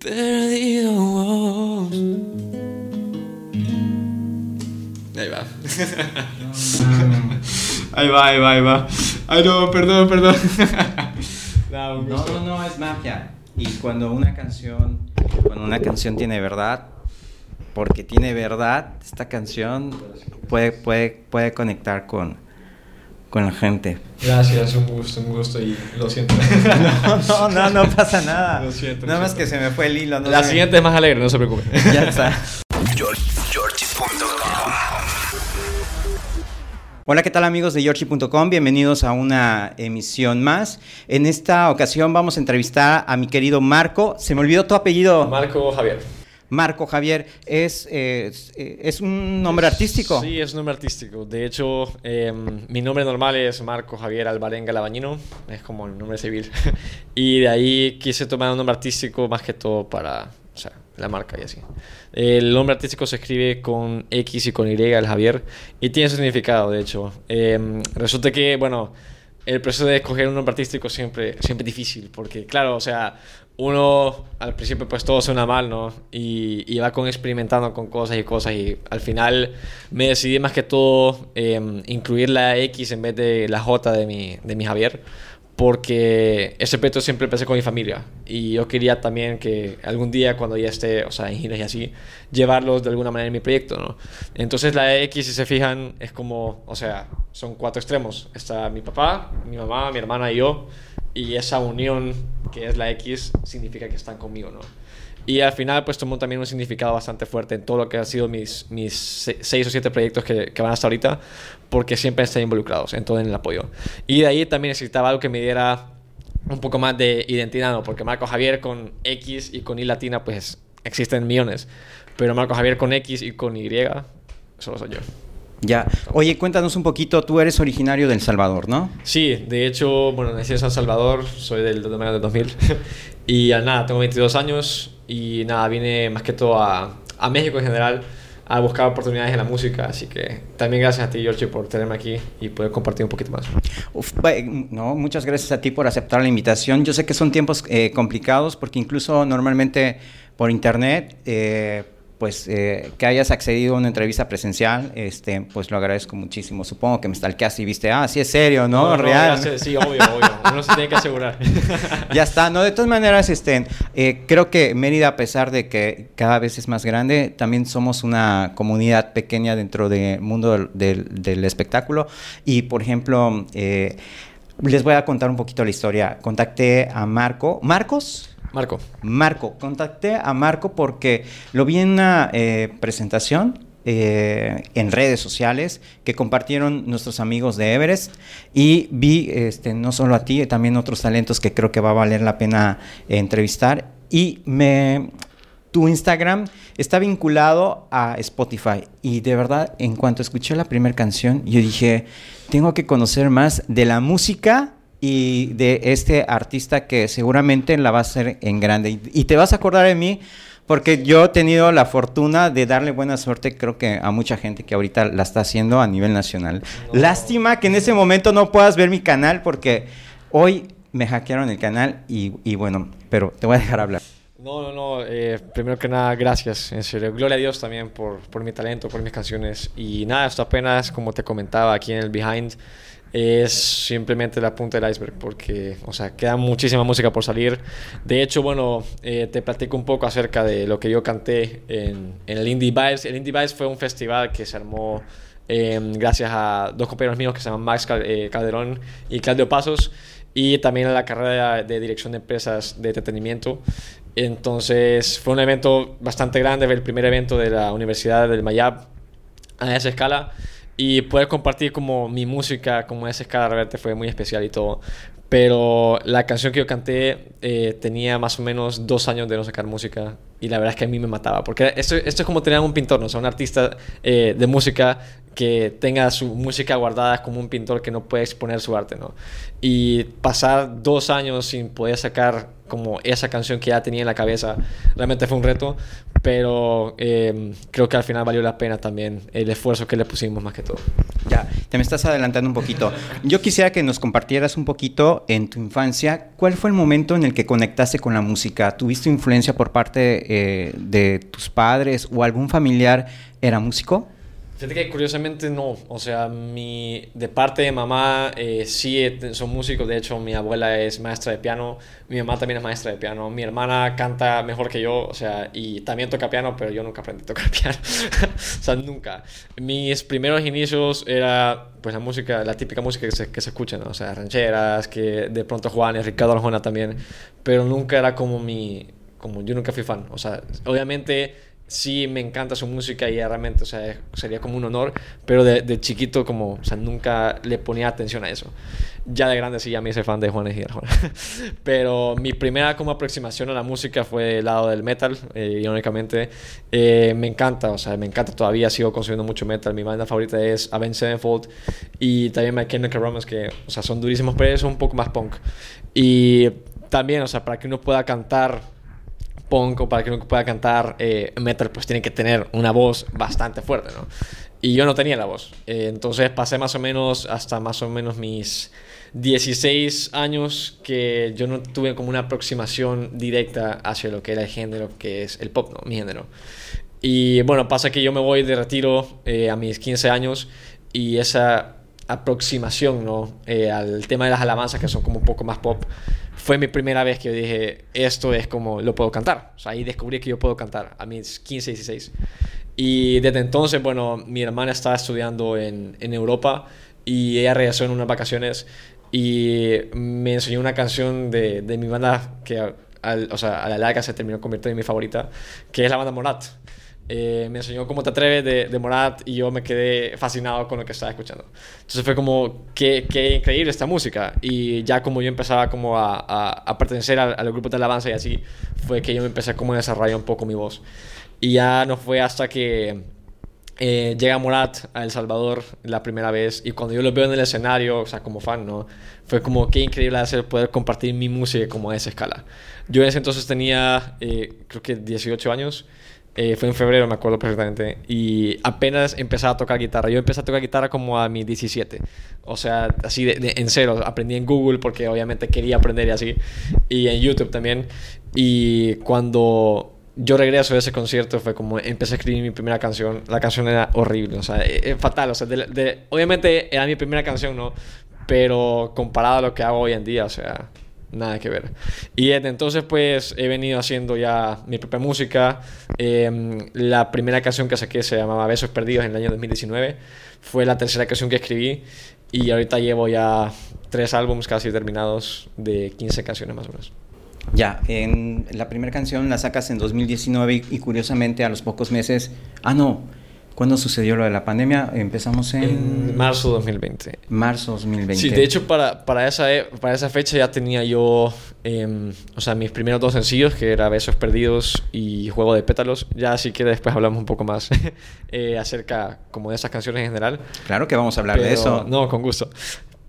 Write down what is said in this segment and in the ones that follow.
perdido vos. Ahí va. ahí va, ahí va, ahí va. Ay, no, perdón, perdón. no, no, no, es magia. Y cuando una canción, cuando una canción tiene verdad, porque tiene verdad, esta canción puede, puede, puede conectar con, con la gente. Gracias, un gusto, un gusto y lo siento. no, no, no, pasa nada. Lo siento. Nada más que se me fue el hilo. la siguiente es más alegre, no se preocupe. ya está. Hola, ¿qué tal amigos de Yorchi.com? Bienvenidos a una emisión más. En esta ocasión vamos a entrevistar a mi querido Marco. Se me olvidó tu apellido. Marco Javier. Marco Javier, ¿es, es, un nombre artístico? Sí, es un nombre artístico. De hecho, em, mi nombre normal es Marco Javier Alvarenga Labañino, es como el nombre civil. y de ahí quise tomar un nombre artístico más que todo para o sea, la marca y así. El nombre artístico se escribe con X y con Y, el Javier, y tiene su significado, de hecho. Em, resulta que, bueno, el proceso de escoger un nombre artístico siempre, siempre es difícil, porque, claro, o sea, uno al principio pues todo suena mal, ¿no? Y, va con experimentando con cosas y cosas y al final me decidí más que todo em, incluir la X en vez de la J de mi, de mi Javier porque ese proyecto siempre empecé con mi familia y yo quería también que algún día cuando ya esté, o sea, en giras y así, llevarlos de alguna manera en mi proyecto, ¿no? Entonces la X, si se fijan, es como, o sea, son cuatro extremos. Está mi papá, mi mamá, mi hermana y yo, y esa unión que es la X significa que están conmigo, ¿no? Y al final, pues tomó también un significado bastante fuerte en todo lo que han sido mis, mis seis o siete proyectos que, que van hasta ahorita, porque siempre están involucrados en todo en el apoyo. Y de ahí también necesitaba algo que me diera un poco más de identidad, ¿no? Porque Marco Javier con X y con Y latina, pues existen millones. Pero Marco Javier con X y con Y, solo soy yo. Ya. Oye, cuéntanos un poquito, tú eres originario de El Salvador, ¿no? Sí, de hecho, bueno, nací en San Salvador, soy del, del 2000. y nada, tengo 22 años y nada, vine más que todo a, a México en general a buscar oportunidades en la música. Así que también gracias a ti, George, por tenerme aquí y poder compartir un poquito más. no, muchas gracias a ti por aceptar la invitación. Yo sé que son tiempos eh, complicados porque incluso normalmente por internet... Eh, pues eh, que hayas accedido a una entrevista presencial, este, pues lo agradezco muchísimo. Supongo que me stalkeaste y viste, ah, sí es serio, ¿no? Real. sí, obvio, obvio. Uno se tiene que asegurar. ya está, ¿no? De todas maneras, este, eh, creo que Mérida, a pesar de que cada vez es más grande, también somos una comunidad pequeña dentro del mundo del, espectáculo. Y, por ejemplo, eh, les voy a contar un poquito la historia. Contacté a Marco. ¿Marcos? Marco. Marco. Contacté a Marco porque lo vi en una eh, presentación eh, en redes sociales que compartieron nuestros amigos de Everest y vi este, no solo a ti, también otros talentos que creo que va a valer la pena entrevistar y me tu Instagram está vinculado a Spotify y de verdad en cuanto escuché la primera canción yo dije tengo que conocer más de la música y de este artista que seguramente la va a hacer en grande. Y, te vas a acordar de mí porque yo he tenido la fortuna de darle buena suerte, creo que a mucha gente que ahorita la está haciendo a nivel nacional. Lástima que en ese momento no puedas ver mi canal porque hoy me hackearon el canal y, y bueno, pero te voy a dejar hablar. No, no, no. Eh, primero que nada, gracias. En serio. Gloria a Dios también por, por mi talento, por mis canciones. Y nada, esto apenas, como te comentaba aquí en el Behind, es simplemente la punta del iceberg porque, o sea, queda muchísima música por salir. De hecho, bueno, eh, te platico un poco acerca de lo que yo canté en, en el Indie Vibes. El Indie Vibes fue un festival que se armó em, gracias a dos compañeros míos que se llaman Max eh, Calderón y Claudio Pasos y también a la carrera de dirección de empresas de entretenimiento. Entonces, fue un evento bastante grande, el primer evento de la Universidad del Mayab a esa escala y poder compartir como mi música, como esa escala realmente fue muy especial y todo. Pero la canción que yo canté eh, tenía más o menos dos años de no sacar música y la verdad es que a mí me mataba. Porque esto, esto es como tener un pintor, ¿no? O sea, un artista eh, de música que tenga su música guardada como un pintor que no puede exponer su arte, ¿no? Y pasar dos años sin poder sacar como esa canción que ya tenía en la cabeza, realmente fue un reto, pero eh, creo que al final valió la pena también el esfuerzo que le pusimos más que todo. Ya, te me estás adelantando un poquito. Yo quisiera que nos compartieras un poquito en tu infancia, ¿cuál fue el momento en el que conectaste con la música? ¿Tuviste influencia por parte eh, de tus padres o algún familiar era músico? Fíjate que curiosamente no, o sea, mi, de parte de mamá eh, sí son músicos, de hecho mi abuela es maestra de piano, mi mamá también es maestra de piano, mi hermana canta mejor que yo, o sea, y también toca piano, pero yo nunca aprendí a tocar piano, o sea, nunca. Mis primeros inicios era pues la música, la típica música que se, que se escucha, ¿no? o sea, rancheras, que de pronto Juan Ricardo Arjona también, pero nunca era como mi, como yo nunca fui fan, o sea, obviamente sí me encanta su música y realmente, o sea, sería como un honor, pero de, chiquito como, o sea, nunca le ponía atención a eso. Ya de grande sí ya me hice fan de Juanes y Arjona. pero mi primera como aproximación a la música fue del lado del metal, eh, irónicamente. Eh, me encanta, o sea, me encanta todavía, sigo consumiendo mucho metal. Mi banda favorita es Avenged Sevenfold y también My Chemical Romance, que, o sea, son durísimos, pero son un poco más punk. Y también, o sea, para que uno pueda cantar punk para que uno pueda cantar eh, metal, pues tiene que tener una voz bastante fuerte, ¿no? Y yo no tenía la voz. Eh, entonces pasé más o menos hasta más o menos mis 16 años que yo no tuve como una aproximación directa hacia lo que era el género que es el pop, ¿no? Mi género. Y bueno, pasa que yo me voy de retiro eh, a mis 15 años y esa aproximación ¿no? al tema de las alabanzas que son como un poco más pop fue mi primera vez que yo dije, esto es como lo puedo cantar. O sea, ahí descubrí que yo puedo cantar a mis 15, 16. Y desde entonces, bueno, mi hermana estaba estudiando en, en Europa y ella regresó en unas vacaciones y me enseñó una canción de, de mi banda que al, o sea, a la larga se terminó convirtiendo en mi favorita, que es la banda Morat. Eh, me enseñó cómo te atreves de, de, Morat y yo me quedé fascinado con lo que estaba escuchando. Entonces fue como, qué, qué increíble esta música. Y ya como yo empezaba como a, a, pertenecer al, al, grupo de alabanza y así, fue que yo me empecé como a desarrollar un poco mi voz. Y ya no fue hasta que eh, llega Morat a El Salvador la primera vez y cuando yo lo veo en el escenario, o sea, como fan, ¿no? Fue como qué increíble hacer poder compartir mi música como a esa escala. Yo en ese entonces tenía, eh, creo que 18 años eh, fue en febrero, me acuerdo perfectamente. Y apenas empezaba a tocar guitarra. Yo empecé a tocar guitarra como a mis 17. O sea, así de, en cero. Aprendí en Google porque obviamente quería aprender y así. Y en YouTube también. Y cuando yo regreso de ese concierto fue como empecé a escribir mi primera canción. La canción era horrible, o sea, es fatal. O sea, de, obviamente era mi primera canción, ¿no? Pero comparado a lo que hago hoy en día, o sea, nada que ver. Y desde entonces pues he venido haciendo ya mi propia música. Em, la primera canción que saqué se llamaba Besos Perdidos en el año 2019. Fue la tercera canción que escribí y ahorita llevo ya tres álbumes casi terminados de 15 canciones más o menos. Ya, en la primera canción la sacas en 2019 y, curiosamente a los pocos meses, ah no, ¿Cuándo sucedió lo de la pandemia? Empezamos en... en marzo 2020. Marzo 2020. Sí, de hecho para, para, esa, e, para esa fecha ya tenía yo, eh, o sea, mis primeros dos sencillos, que era Besos Perdidos y Juego de Pétalos. Ya así que después hablamos un poco más eh, acerca como de esas canciones en general. Claro que vamos a hablar de eso. No, con gusto.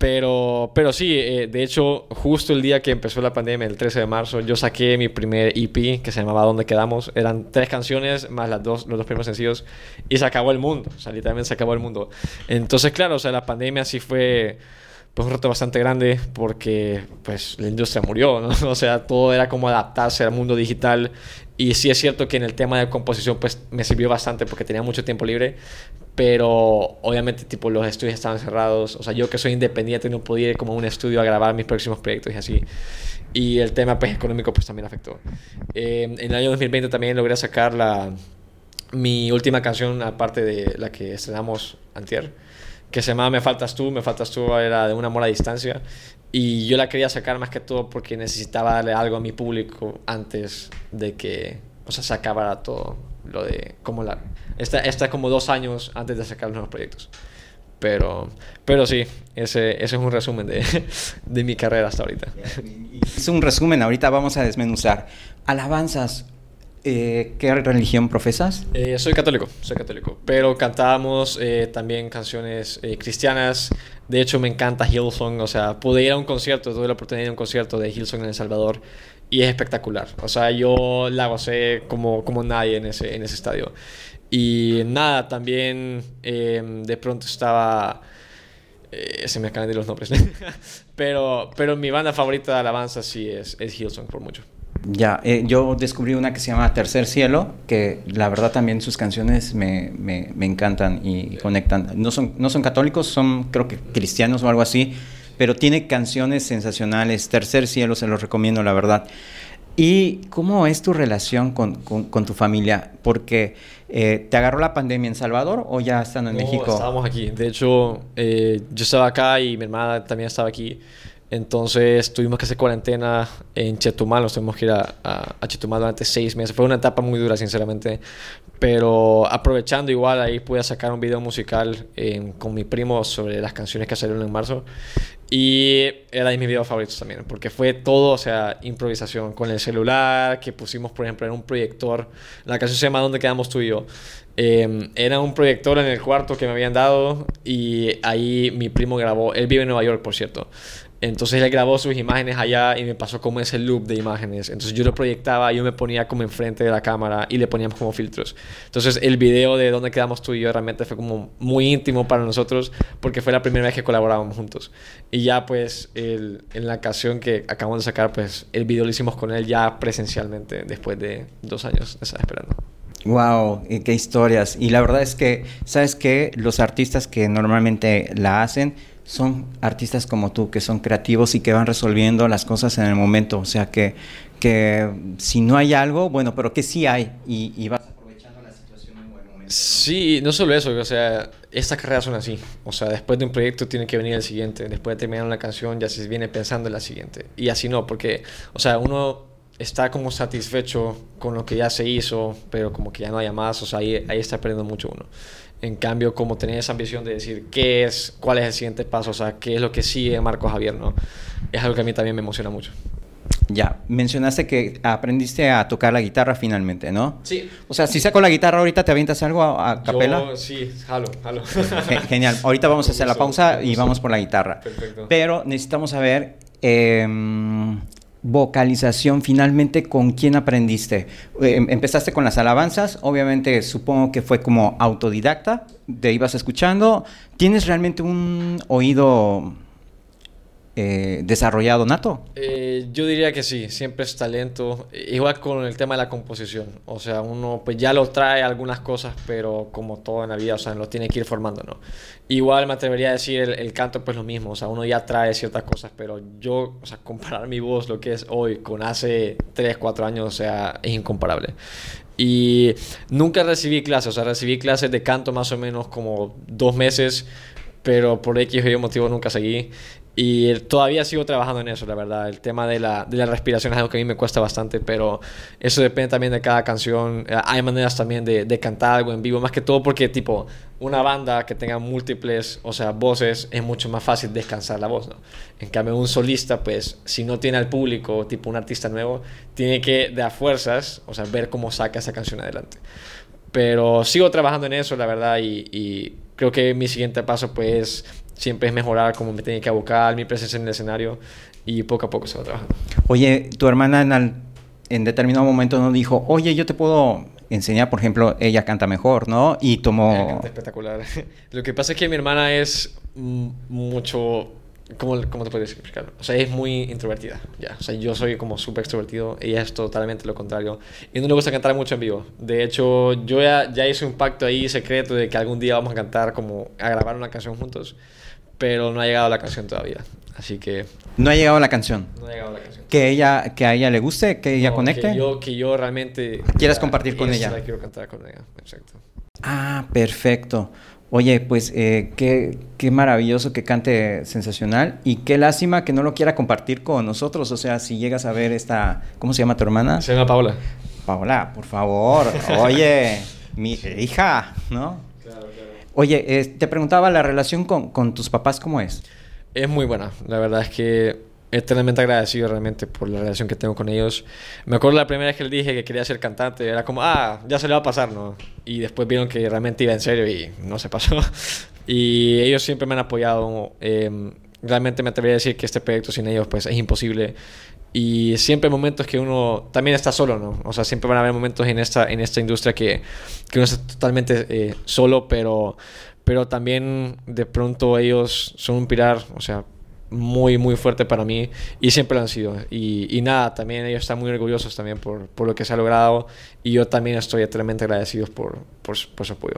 Pero, pero sí, eh, de hecho, justo el día que empezó la pandemia, el 13 de marzo, yo saqué mi primer EP que se llamaba ¿Dónde quedamos? Eran tres canciones más las dos, los dos primeros sencillos y se acabó el mundo, o sea, literalmente se acabó el mundo. Entonces, claro, o sea, la pandemia sí fue pues un reto bastante grande porque pues la industria murió, ¿no? O sea, todo era como adaptarse al mundo digital y sí es cierto que en el tema de composición pues me sirvió bastante porque tenía mucho tiempo libre, pero obviamente tipo los estudios estaban cerrados, o sea, yo que soy independiente no podía ir como a un estudio a grabar mis próximos proyectos y así. Y el tema pues, económico pues también afectó. Eh, en el año 2020 también logré sacar la, mi última canción, aparte de la que estrenamos antier, que se llamaba Me Faltas Tú. Me Faltas Tú era de un amor a distancia. Y yo la quería sacar más que todo porque necesitaba darle algo a mi público antes de que, o sea, se acabara todo lo de como la está, está como dos años antes de sacar los nuevos proyectos. Pero, pero sí, ese, ese es un resumen de, de mi carrera hasta ahorita. Es un resumen, ahorita vamos a desmenuzar. Alabanzas, Eh, ¿Qué religión profesas? Eh, soy católico, soy católico, pero cantábamos eh, también canciones cristianas. De hecho, me encanta Hillsong, o sea, pude ir a un concierto, tuve la oportunidad de ir a un concierto de Hillsong en El Salvador y es espectacular. O sea, yo la gocé como, como nadie en ese, en ese estadio. Y nada, también de pronto estaba... se me acaban de los nombres. pero, pero mi banda favorita de alabanza sí es, es Hillsong por mucho. Ya, eh, yo descubrí una que se llama Tercer Cielo, que la verdad también sus canciones me, me, me encantan y conectan. No son, no son católicos, son creo que cristianos o algo así, pero tiene canciones sensacionales. Tercer Cielo se los recomiendo, la verdad. ¿Y cómo es tu relación con, con, tu familia? Porque eh, ¿te agarró la pandemia en Salvador o ya están en no, México? Estábamos aquí. De hecho, eh, yo estaba acá y mi hermana también estaba aquí. Entonces tuvimos que hacer cuarentena en Chetumal, nos tuvimos que ir a, a, Chetumal durante seis meses. Fue una etapa muy dura, sinceramente. Pero aprovechando igual, ahí pude sacar un video musical con mi primo sobre las canciones que salieron en marzo. Y era de mis videos favoritos también, porque fue todo, o sea, improvisación con el celular, que pusimos, por ejemplo, en un proyector. La canción se llama ¿Dónde quedamos tú y yo? Em, era un proyector en el cuarto que me habían dado y ahí mi primo grabó. Él vive en Nueva York, por cierto. Entonces él grabó sus imágenes allá y me pasó como ese loop de imágenes. Entonces yo lo proyectaba, yo me ponía como enfrente de la cámara y le poníamos como filtros. Entonces el video de dónde quedamos tú y yo realmente fue como muy íntimo para nosotros porque fue la primera vez que colaborábamos juntos. Y ya pues el, en la ocasión que acabamos de sacar, pues el video lo hicimos con él ya presencialmente después de dos años de estar esperando. Wow, qué historias. Y la verdad es que, ¿sabes qué? Los artistas que normalmente la hacen son artistas como tú, que son creativos y que van resolviendo las cosas en el momento. O sea, que, que si no hay algo, bueno, pero que sí hay y, y vas aprovechando la situación en buen momento. Sí, no solo eso, o sea, estas carreras son así. O sea, después de un proyecto tiene que venir el siguiente. Después de terminar una canción ya se viene pensando en la siguiente. Y así no, porque, o sea, uno está como satisfecho con lo que ya se hizo, pero como que ya no haya más, o sea, ahí, ahí está perdiendo mucho uno. En cambio, como tener esa ambición de decir qué es, cuál es el siguiente paso, o sea, qué es lo que sigue Marco Javier, ¿no? Es algo que a mí también me emociona mucho. Ya, mencionaste que aprendiste a tocar la guitarra finalmente, ¿no? Sí. O sea, si saco la guitarra ahorita, ¿te avientas algo a, capela? Yo, sí, jalo, jalo. Genial. Ahorita vamos a hacer la pausa y vamos por la guitarra. Perfecto. Pero necesitamos saber... Eh, vocalización, finalmente, ¿con quién aprendiste? Eh, em, empezaste con las alabanzas, obviamente supongo que fue como autodidacta, te ibas escuchando. ¿Tienes realmente un oído eh, desarrollado nato? Eh, yo diría que sí, siempre es talento. Igual con el tema de la composición. O sea, uno pues ya lo trae algunas cosas, pero como todo en la vida, o sea, lo tiene que ir formando, ¿no? Igual me atrevería a decir el, canto pues lo mismo. O sea, uno ya trae ciertas cosas, pero yo, o sea, comparar mi voz, lo que es hoy, con hace 3, 4 años, o sea, es incomparable. Y nunca recibí clases, o sea, recibí clases de canto más o menos como dos meses, pero por X o Y motivo nunca seguí. Y todavía sigo trabajando en eso, la verdad. El tema de la, de la respiración es algo que a mí me cuesta bastante, pero eso depende también de cada canción. Eh, hay maneras también de, de, cantar algo en vivo, más que todo porque, tipo, una banda que tenga múltiples, o sea, voces, es mucho más fácil descansar la voz, ¿no? En cambio, un solista, pues, si no tiene al público, tipo un artista nuevo, tiene que, de a fuerzas, o sea, ver cómo saca esa canción adelante. Pero sigo trabajando en eso, la verdad, y, y creo que mi siguiente paso, pues, siempre es mejorar cómo me tiene que abocar, mi presencia en el escenario y poco a poco se va trabajando. Oye, tu hermana en, en determinado momento no dijo, oye, yo te puedo enseñar, por ejemplo, ella canta mejor, ¿no? Y tomó... espectacular. Lo que pasa es que mi hermana es mucho... ¿Cómo, ¿Cómo te puedes explicar? O sea, es muy introvertida, ya. O sea, yo soy como súper extrovertido, ella es totalmente lo contrario. Y no le gusta cantar mucho en vivo. De hecho, yo ya, ya hice un pacto ahí secreto de que algún día vamos a cantar como a grabar una canción juntos pero no ha llegado la canción todavía. Así que... No ha llegado la canción. No ha llegado la canción. Que, ella, que a ella le guste, que ella conecte. Que yo, que yo realmente... Quieras compartir con ella. quiero cantar con ella, exacto. Ah, perfecto. Oye, pues eh, qué, qué, maravilloso que cante sensacional y qué lástima que no lo quiera compartir con nosotros. O sea, si llegas a ver esta, ¿cómo se llama tu hermana? Se llama Paola. Paola, por favor. Oye, mi hija, ¿no? Oye, te preguntaba, ¿la relación con, con, tus papás cómo es? Es muy buena. La verdad es que eternamente agradecido realmente por la relación que tengo con ellos. Me acuerdo la primera vez que les dije que quería ser cantante, era como, ah, ya se le va a pasar, ¿no? Y después vieron que realmente iba en serio y no se pasó. y ellos siempre me han apoyado. Em, realmente me atrevería a decir que este proyecto sin ellos pues es imposible. Y siempre hay momentos que uno también está solo, ¿no? O sea, siempre van a haber momentos en esta, en esta industria que, que uno está totalmente eh, solo, pero, pero también de pronto ellos son un pilar, o sea, muy, muy fuerte para mí y siempre lo han sido. Y, y nada, también ellos están muy orgullosos también por, por, lo que se ha logrado y yo también estoy eternamente agradecido por, por, por su apoyo.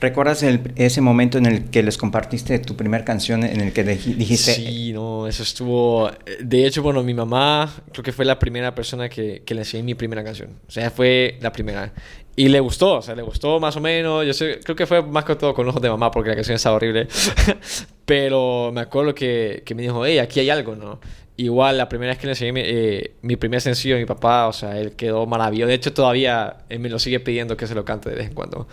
¿Recuerdas el, ese momento en el que les compartiste tu primera canción en el que dijiste... Sí, no, eso estuvo... De hecho, bueno, mi mamá creo que fue la primera persona que, que le enseñé mi primera canción. O sea, fue la primera. Y le gustó, o sea, le gustó más o menos. Yo sé, creo que fue más que todo con ojos de mamá porque la canción estaba horrible. Pero me acuerdo que, que me dijo, hey, aquí hay algo, ¿no? Igual, la primera vez que le enseñé eh, mi primer sencillo a mi papá, o sea, él quedó maravilloso. De hecho, todavía él me lo sigue pidiendo que se lo cante de vez en cuando.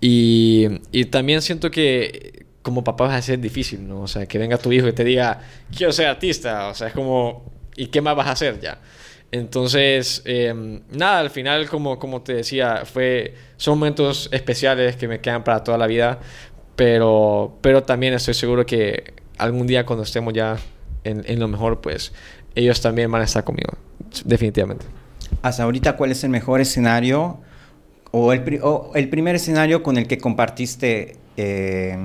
Y, y también siento que como papá va a ser difícil, ¿no? O sea, que venga tu hijo y te diga, quiero ser artista. O sea, es como, ¿y qué más vas a hacer ya? Entonces, em, nada, al final, como, como te decía, fue, son momentos especiales que me quedan para toda la vida, pero, pero también estoy seguro que algún día cuando estemos ya en, en lo mejor, pues ellos también van a estar conmigo, definitivamente. Hasta ahorita, ¿cuál es el mejor escenario o el, el primer escenario con el que compartiste eh,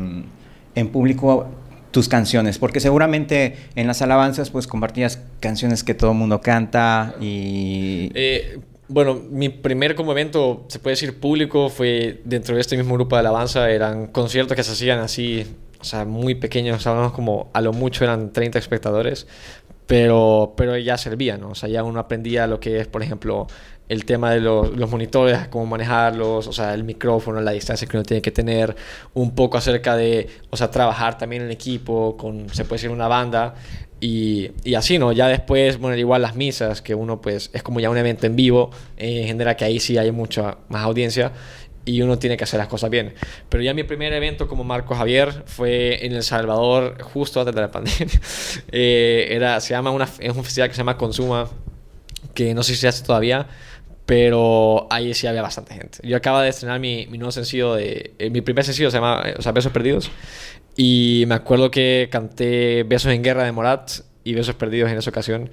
en público tus canciones? Porque seguramente en las alabanzas pues compartías canciones que todo el mundo canta y... Eh, bueno, mi primer como evento, se puede decir público, fue dentro de este mismo grupo de alabanza. Eran conciertos que se hacían así, o sea, muy pequeños, hablamos como a lo mucho eran 30 espectadores, pero, pero ya servía, ¿no? O sea, ya uno aprendía lo que es, por ejemplo, el tema de los, monitores, cómo manejarlos, o sea, el micrófono, la distancia que uno tiene que tener, un poco acerca de, o sea, trabajar también en equipo, con, se puede decir, una banda, y, y, así, ¿no? Ya después, bueno, igual las misas, que uno pues es como ya un evento en vivo, eh, genera que ahí sí hay mucha más audiencia y uno tiene que hacer las cosas bien. Pero ya mi primer evento como Marco Javier fue en El Salvador justo antes de la pandemia. eh, era, se llama una, es un festival que se llama Consuma, que no sé si se hace todavía, pero ahí sí había bastante gente. Yo acaba de estrenar mi, mi nuevo sencillo, de, eh, mi primer sencillo se llama, o sea, Besos Perdidos, y me acuerdo que canté Besos en Guerra de Morat y Besos Perdidos en esa ocasión.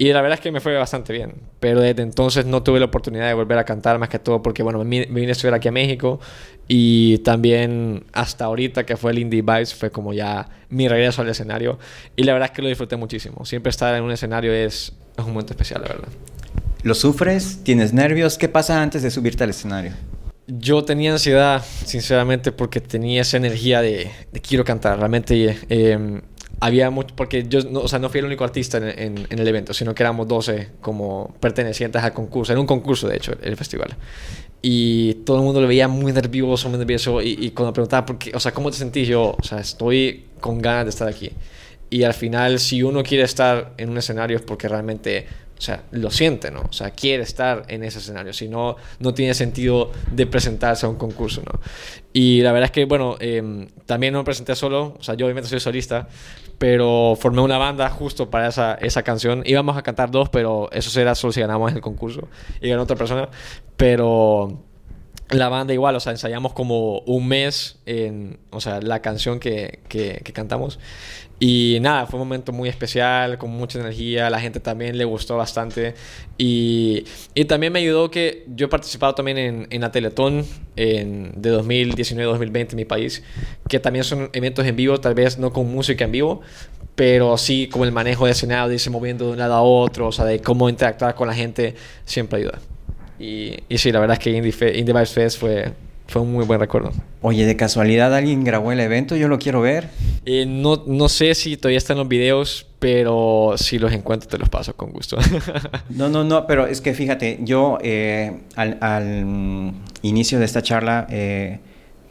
Y la verdad es que me fue bastante bien. Pero desde entonces no tuve la oportunidad de volver a cantar más que todo porque, bueno, me, vine a estudiar aquí a México. Y también hasta ahorita que fue el Indie Vibes fue como ya mi regreso al escenario. Y la verdad es que lo disfruté muchísimo. Siempre estar en un escenario es, es un momento especial, la verdad. ¿Lo sufres? ¿Tienes nervios? ¿Qué pasa antes de subirte al escenario? Yo tenía ansiedad, sinceramente, porque tenía esa energía de, quiero cantar. Realmente eh, había mucho, porque yo, no, o sea, no fui el único artista en, el evento, sino que éramos 12 como pertenecientes al concurso, era un concurso de hecho, el festival. Y todo el mundo lo veía muy nervioso, muy nervioso, y, y cuando preguntaba, por qué, o sea, ¿cómo te sentís yo? O sea, estoy con ganas de estar aquí. Y al final, si uno quiere estar en un escenario es porque realmente o sea, lo siente, ¿no? O sea, quiere estar en ese escenario, si no, no tiene sentido de presentarse a un concurso, ¿no? Y la verdad es que, bueno, eh, también no me presenté solo, o sea, yo obviamente soy solista, pero formé una banda justo para esa, esa canción. Íbamos a cantar dos, pero eso será solo si ganamos el concurso y ganó otra persona, pero la banda igual, o sea, ensayamos como un mes en, o sea, la canción que, que, que, cantamos. Y nada, fue un momento muy especial, con mucha energía, la gente también le gustó bastante. Y, y también me ayudó que yo he participado también en, en la Teletón en, de 2019-2020 en mi país, que también son eventos en vivo, tal vez no con música en vivo, pero sí como el manejo de escenario, de irse moviendo de un lado a otro, o sea, de cómo interactuar con la gente, siempre ayuda. Y, y sí, la verdad es que Indie, Fe, Indie Vibes Fest fue, fue un muy buen recuerdo. Oye, de casualidad alguien grabó el evento, yo lo quiero ver. Eh, no, no sé si todavía están los videos, pero si los encuentro te los paso con gusto. no, no, no, pero es que fíjate, yo eh, al, al, inicio de esta charla eh,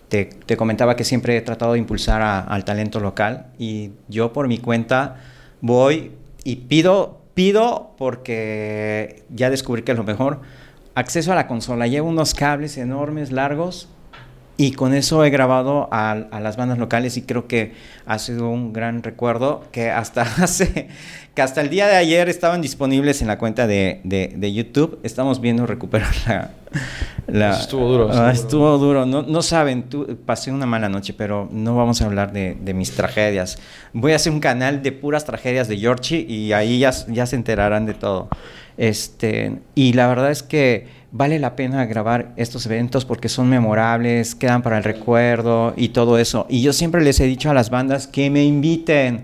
te, te, comentaba que siempre he tratado de impulsar a, al talento local y yo por mi cuenta voy y pido, pido porque ya descubrí que es lo mejor acceso a la consola. Llevo unos cables enormes, largos, y con eso he grabado a, a, las bandas locales y creo que ha sido un gran recuerdo que hasta hace, que hasta el día de ayer estaban disponibles en la cuenta de, de, de YouTube. Estamos viendo recuperar la... la estuvo duro. Estuvo, uh, estuvo duro. No, no, saben, tú, pasé una mala noche, pero no vamos a hablar de, de, mis tragedias. Voy a hacer un canal de puras tragedias de Georgie y ahí ya, ya se enterarán de todo. Este, y la verdad es que vale la pena grabar estos eventos porque son memorables, quedan para el recuerdo y todo eso. Y yo siempre les he dicho a las bandas que me inviten.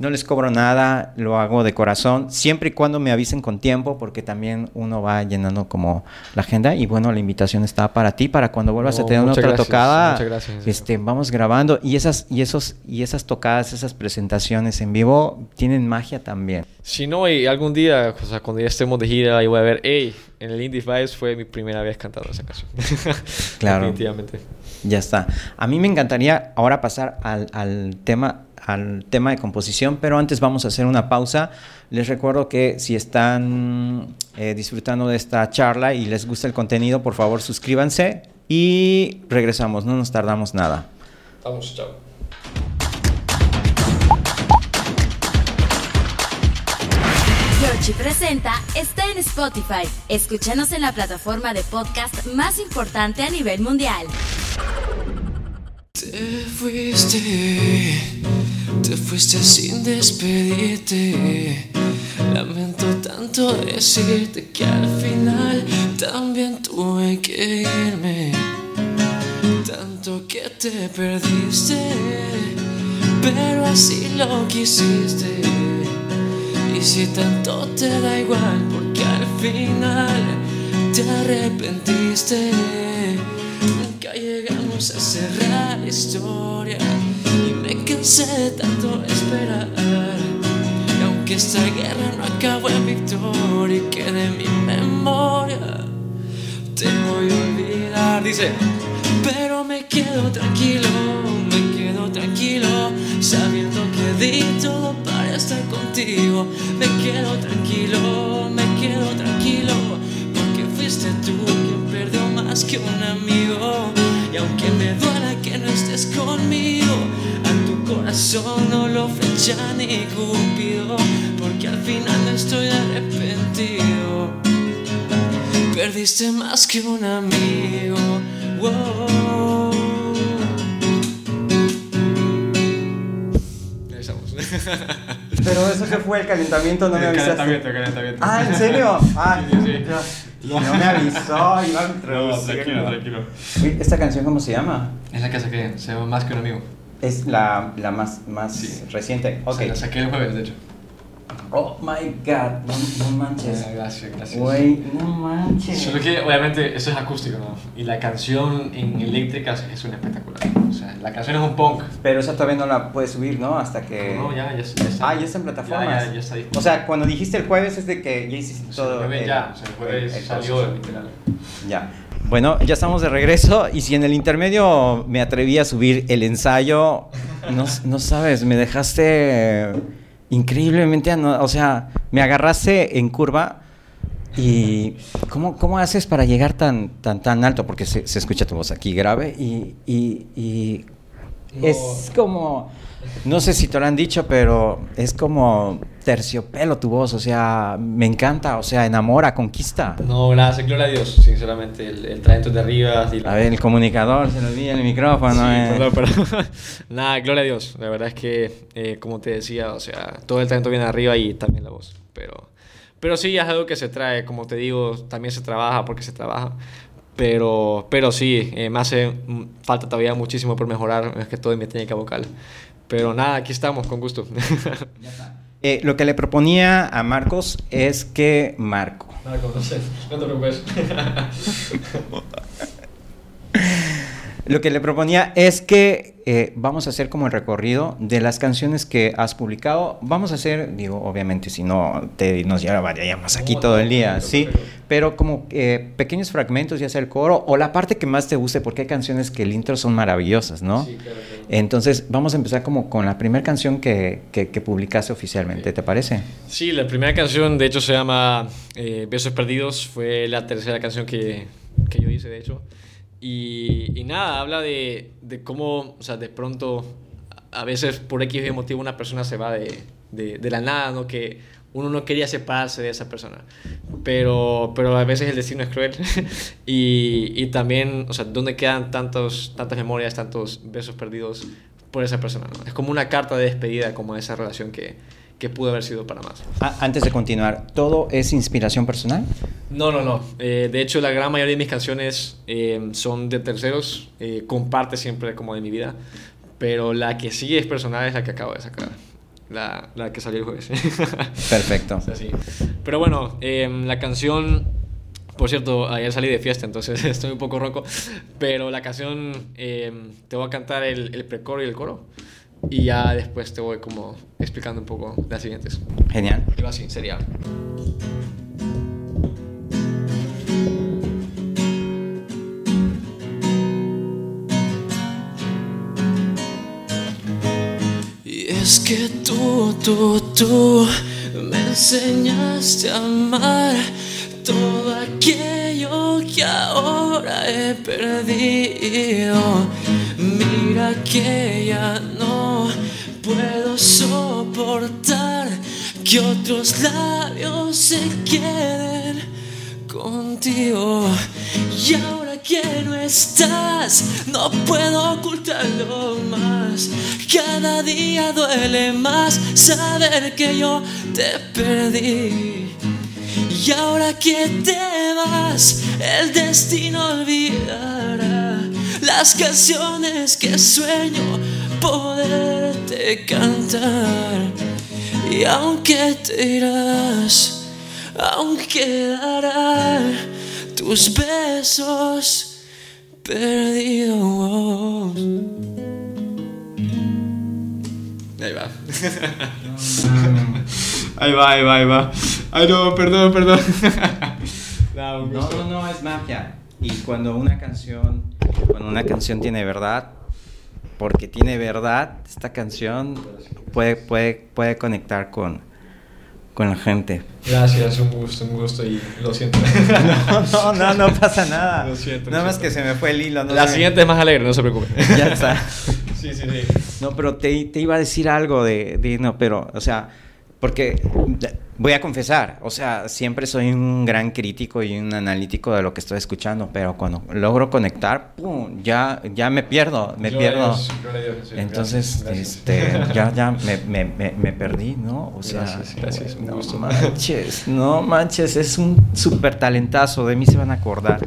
No les cobro nada, lo hago de corazón, siempre y cuando me avisen con tiempo, porque también uno va llenando como la agenda. Y bueno, la invitación está para ti, para cuando vuelvas no, a tener otra gracias, tocada. Gracias, este, vamos grabando. Y esas, y esos, y esas tocadas, esas presentaciones en vivo tienen magia también. Si no, y algún día, o sea, cuando ya estemos de gira, y voy a ver, hey, en el Indie Vibes fue mi primera vez cantando esa canción. claro. Definitivamente. Ya está. A mí me encantaría ahora pasar al, al tema al tema de composición, pero antes vamos a hacer una pausa. Les recuerdo que si están eh, disfrutando de esta charla y les gusta el contenido, por favor suscríbanse y regresamos, no nos tardamos nada. Vamos, chao. Georgie Presenta está en Spotify. Escúchanos en la plataforma de podcast más importante a nivel mundial. Te fuiste, te fuiste sin despedirte. Lamento tanto decirte que al final también tuve que irme. Tanto que te perdiste, pero así lo quisiste. Y si tanto te da igual, porque al final te arrepentiste. Nunca llegamos a cerrar la historia y me cansé de tanto esperar. Y aunque esta guerra no acabó en victoria y quede en mi memoria, te voy a olvidar. Dice, pero me quedo tranquilo, me quedo tranquilo, sabiendo que di todo para estar contigo. Me quedo tranquilo, me quedo tranquilo, porque fuiste tú quien perdió más que un amigo. Conmigo, a tu corazón no lo flecha ni Cupido, porque al final no estoy arrepentido. Perdiste más que un amigo. Wow. Ahí estamos. Pero eso que fue el calentamiento, no me avisaste. Calentamiento, calentamiento. Ah, ¿en serio? Ah, Sí, sí, sí. ya. No me avisó, iba a No, introducirlo. tranquilo, tranquilo. Uy, ¿Esta canción cómo se llama? Es la que saqué, se llama Más que un amigo. Es la, la más, más Sí. reciente. O Ok. sea, la saqué el jueves, de hecho. Oh my god, no, no manches. Gracias, gracias. Güey, no manches. Solo que obviamente eso es acústico, ¿no? Y la canción en eléctrica es un espectacular. O sea, la canción es un punk. Pero esa todavía no la puedes subir, ¿no? Hasta que. No, ya, ya, ya está. Ah, ya está en plataformas. Ya, ya, ya está disponible. O sea, cuando dijiste el jueves es de que ya hiciste O sea, todo. el jueves el- ya, o sea, el jueves el- el salió proceso. literal. Ya. Bueno, ya estamos de regreso y si en el intermedio me atreví a subir el ensayo, no, no sabes, me dejaste increíblemente, o sea, me agarraste en curva y ¿cómo, cómo haces para llegar tan, tan, tan alto? Porque se, se escucha tu voz aquí grave y, y- y No. es como, no sé si te lo han dicho, pero es como terciopelo tu voz, o sea, me encanta, o sea, enamora, conquista. No, gracias, gloria a Dios, sinceramente. El, el talento de arriba. y la- A ver, el comunicador, se le olvida el micrófono. Sí, eh. perdón, perdón. Nada, gloria a Dios. La verdad es que, eh, como te decía, o sea, todo el talento viene de arriba y también la voz. Pero, pero sí, es algo que se trae. Como te digo, también se trabaja porque se trabaja. Pero, pero sí, eh, me hace mm, falta todavía muchísimo por mejorar, es que todo en mi técnica vocal. Pero nada, aquí estamos, con gusto. Eh, lo que le proponía a Marcos es que Marco. Marco, no sé, no te preocupes. Lo que le proponía es que eh, vamos a hacer como el recorrido de las canciones que has publicado. Vamos a hacer, digo, obviamente, si no te, nos llevaríamos aquí No, todo el día, no, sí, pero- pero como eh, pequeños fragmentos, ya sea el coro o la parte que más te guste, porque hay canciones que el intro son maravillosas, ¿no? Sí, claro, claro. Entonces, vamos a empezar como con la primera canción que, que, que publicaste oficialmente, ¿te parece? Sí, la primera canción de hecho se llama eh, Besos Perdidos, fue la tercera canción que, que yo hice de hecho. Y, y nada, habla de, de cómo, o sea, de pronto, a veces por X motivo una persona se va de, de, de la nada, ¿no? Que uno no quería separarse de esa persona. Pero, pero a veces el destino es cruel. y, y también, o sea, ¿dónde quedan tantos, tantas memorias, tantos besos perdidos por esa persona? Es como una carta de despedida, como esa relación que, que pudo haber sido para más. Ah, antes de continuar, ¿todo es inspiración personal? No, no, no. Eh, de hecho, la gran mayoría de mis canciones eh, son de terceros. Eh, comparte siempre como de mi vida. Pero la que sí es personal es la que acabo de sacar. La, la que salió el jueves. Perfecto. O sea, sí. Pero bueno, em, la canción, por cierto, ayer salí de fiesta, entonces estoy un poco ronco, pero la canción em, te voy a cantar el, el precoro y el coro y ya después te voy como explicando un poco las siguientes. Genial. Así, sería. Y es que tú, tú, tú me enseñaste a amar todo aquello que ahora he perdido. Mira que ya no puedo soportar que otros labios se queden contigo. Y ahora que no estás, no puedo ocultarlo más. Cada día duele más saber que yo te perdí. Y ahora que te vas, el destino olvidará las canciones que sueño poderte cantar. Y aunque te irás, aún quedarán tus besos perdidos. Ahí va. ahí va, ahí va, ahí va. Ay, no, perdón, perdón. no, no, no, es magia. Y cuando una canción, cuando una canción tiene verdad, porque tiene verdad, esta canción puede, puede, puede conectar con, con la gente. Gracias, un gusto, un gusto y lo siento. No, no, no, no pasa nada. Lo siento, lo Nada más que se me fue el hilo. no La siguiente es más alegre, no se preocupe. Ya está. Sí, sí, sí. No, pero te, te iba a decir algo de, de- no, pero, o sea, porque voy a confesar, o sea, siempre soy un gran crítico y un analítico de lo que estoy escuchando, pero cuando logro conectar, pum, ya, ya me pierdo, me pierdo. Dios, gloria a Dios, sí, Entonces, gracias, gracias. este, ya, ya me, me, me, me perdí, ¿no? O sea, Gracias, gracias, un no gusto. manches, no manches, es un súper talentazo, de mí se van a acordar.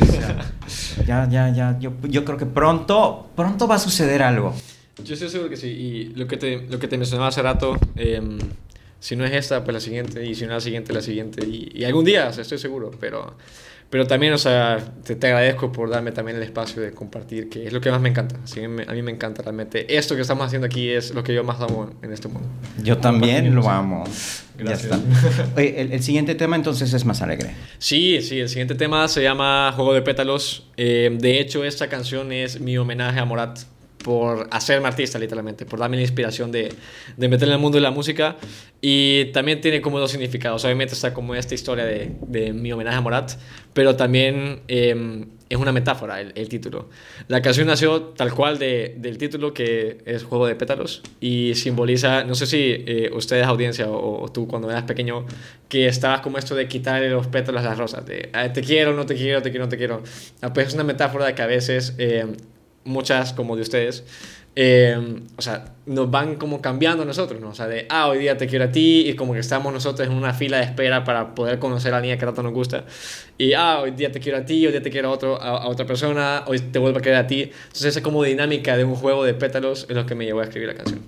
O sea, ya, ya, ya, yo, yo creo que pronto, pronto va a suceder algo. Yo estoy seguro que sí. Y lo que te, lo que te mencionaba hace rato, em, si no es esta, pues la siguiente. Y si no es la siguiente, la siguiente. Y, y algún día, o sea, estoy seguro. Pero, pero también, o sea, te, te agradezco por darme también el espacio de compartir, que es lo que más me encanta. Así que me- a mí me encanta realmente. Esto que estamos haciendo aquí es lo que yo más amo en este mundo. Yo también lo amo. Gracias. Ya está. Oye, el, el siguiente tema entonces es más alegre. Sí, sí, el siguiente tema se llama Juego de Pétalos. Eh, de hecho, esta canción es mi homenaje a Morat por hacerme artista, literalmente, por darme la inspiración de, de meterme en el mundo de la música. Y también tiene como dos significados. Obviamente está como esta historia de, de mi homenaje a Morat, pero también eh, es una metáfora el, el título. La canción nació tal cual de- del título que es Juego de Pétalos y simboliza, no sé si eh, ustedes audiencia o, o tú cuando eras pequeño, que estabas como esto de quitarle los pétalos a las rosas, de "Ay, te quiero, no te quiero, te quiero, no te quiero. Ah, Pues es una metáfora de que a veces eh, muchas como de ustedes, eh, o sea, nos van como cambiando a nosotros, ¿no? O sea, de, ah, hoy día te quiero a ti y como que estamos nosotros en una fila de espera para poder conocer a la niña que tanto nos gusta. Y, ah, hoy día te quiero a ti, hoy día te quiero a, otro, a, a otra persona, hoy te vuelvo a querer a ti. Entonces esa como dinámica de un juego de pétalos es lo que me llevó a escribir la canción.